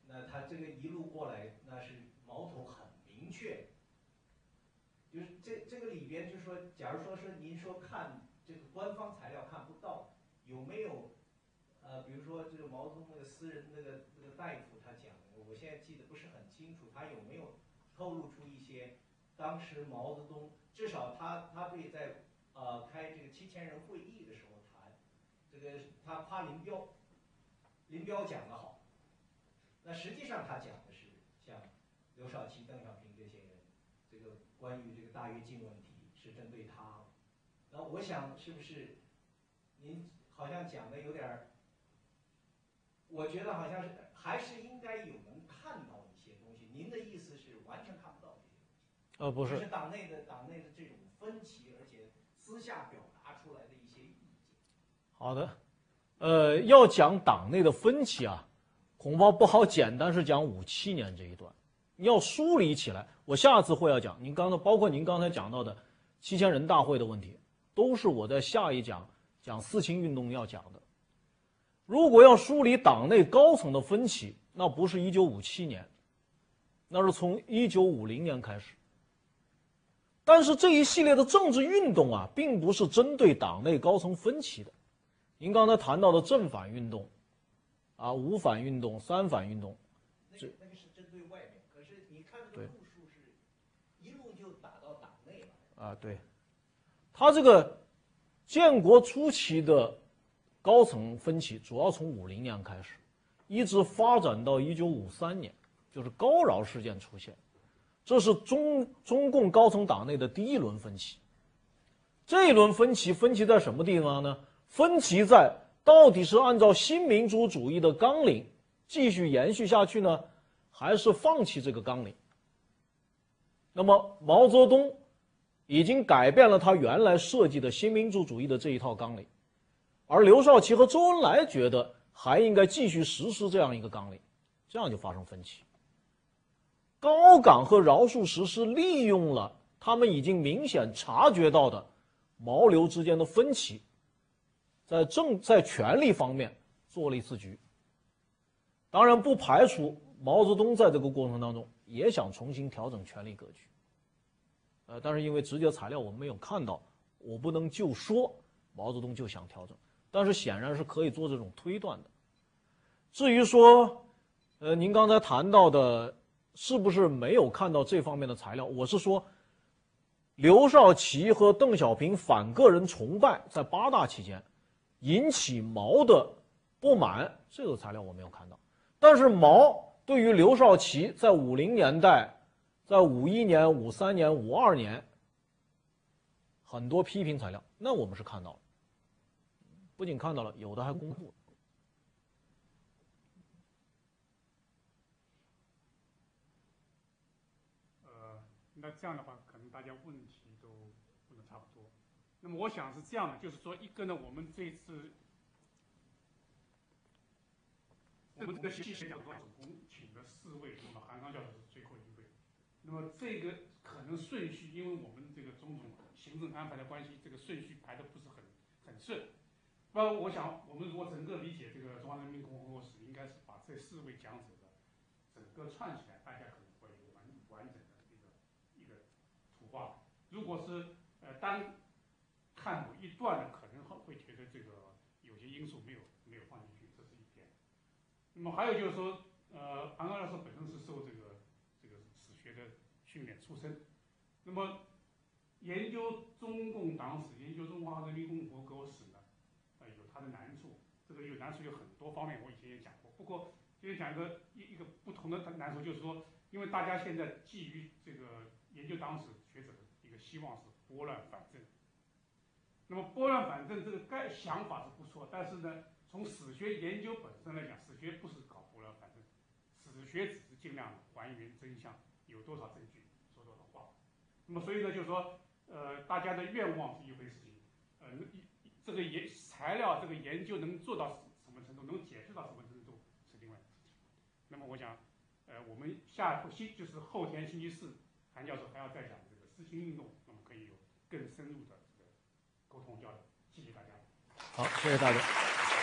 那他这个一路过来，那是矛头很明确。就是这这个里边，就是说，假如说是您说看这个官方材料看不到，有没有呃，比如说这个毛泽东那个私人那个那个大夫他讲，我现在记得不是很清楚，他有没有透露出一些当时毛泽东至少他他可以在呃开这个七千人会议的时候谈。这个他夸林彪，林彪讲的好，那实际上他讲的是像刘少奇、邓小平这些人，这个关于这个大跃进问题是针对他。那我想是不是您好像讲的有点儿？我觉得好像是还是应该有能看到一些东西。您的意思是完全看不到这些东西？呃，不是。是党内的党内的这种分歧，而且私下表达出来的一些意见。好的，呃，要讲党内的分歧啊，恐怕不好简单是讲五七年这一段，你要梳理起来。我下次会要讲，您刚才包括您刚才讲到的七千人大会的问题，都是我在下一讲讲四清运动要讲的。如果要梳理党内高层的分歧，那不是一九五七年，那是从一九五零年开始。但是这一系列的政治运动啊，并不是针对党内高层分歧的。您刚才谈到的正反运动，啊，五反运动、三反运动，那个那个是针对外面，可是你看这个路数是一路就打到党内了。啊，对，他这个建国初期的高层分歧，主要从五零年开始，一直发展到一九五三年，就是高饶事件出现。这是中中共高层党内的第一轮分歧。这一轮分歧分歧在什么地方呢？分歧在到底是按照新民主主义的纲领继续延续下去呢，还是放弃这个纲领？那么毛泽东已经改变了他原来设计的新民主主义的这一套纲领，而刘少奇和周恩来觉得还应该继续实施这样一个纲领，这样就发生分歧。高岗和饶漱石是利用了他们已经明显察觉到的。毛刘之间的分歧，在政在权力方面做了一次局。当然，不排除毛泽东在这个过程当中也想重新调整权力格局。呃，但是因为直接材料我们没有看到，我不能就说毛泽东就想调整。但是显然是可以做这种推断的。至于说，呃，您刚才谈到的，是不是没有看到这方面的材料？我是说。刘少奇和邓小平反个人崇拜，在八大期间引起毛的不满，这个材料我没有看到。但是毛对于刘少奇在五零年代、在五一年、五三年、五二年很多批评材料，那我们是看到了，不仅看到了，有的还公布了。呃，那这样的话。可能大家问题都问的差不多，那么我想是这样的，就是说，一个呢，我们这次我们这个细节讲座，总共请了四位，那么韩刚教授是最后一位，那么这个可能顺序，因为我们这个种种行政安排的关系，这个顺序排的不是很很顺。那我想，我们如果整个理解这个中华人民共和国史，应该是把这四位讲者的整个串起来，大家可能会完完整。话，如果是呃单看某一段的，可能会觉得这个有些因素没有没有放进去，这是一点。那么还有就是说，呃，韩刚老师本身是受这个这个史学的训练出身，那么研究中共党史、研究中华人民共和国史呢，呃，有它的难处。这个有难处有很多方面，我以前也讲过。不过今天讲一个一一个不同的难处，就是说，因为大家现在基于这个研究党史。学者的一个希望是拨乱反正。那么拨乱反正这个概想法是不错，但是呢，从史学研究本身来讲，史学不是搞拨乱反正，史学只是尽量还原真相，有多少证据说多少话。那么所以呢，就是说，呃，大家的愿望是一回事情，呃，这个研材料这个研究能做到什么程度，能解释到什么程度是另外的事情。那么我想，呃，我们下星就是后天星期四，韩教授还要再讲。知青运动，那么可以有更深入的这个沟通交流。谢谢大家。好，谢谢大家。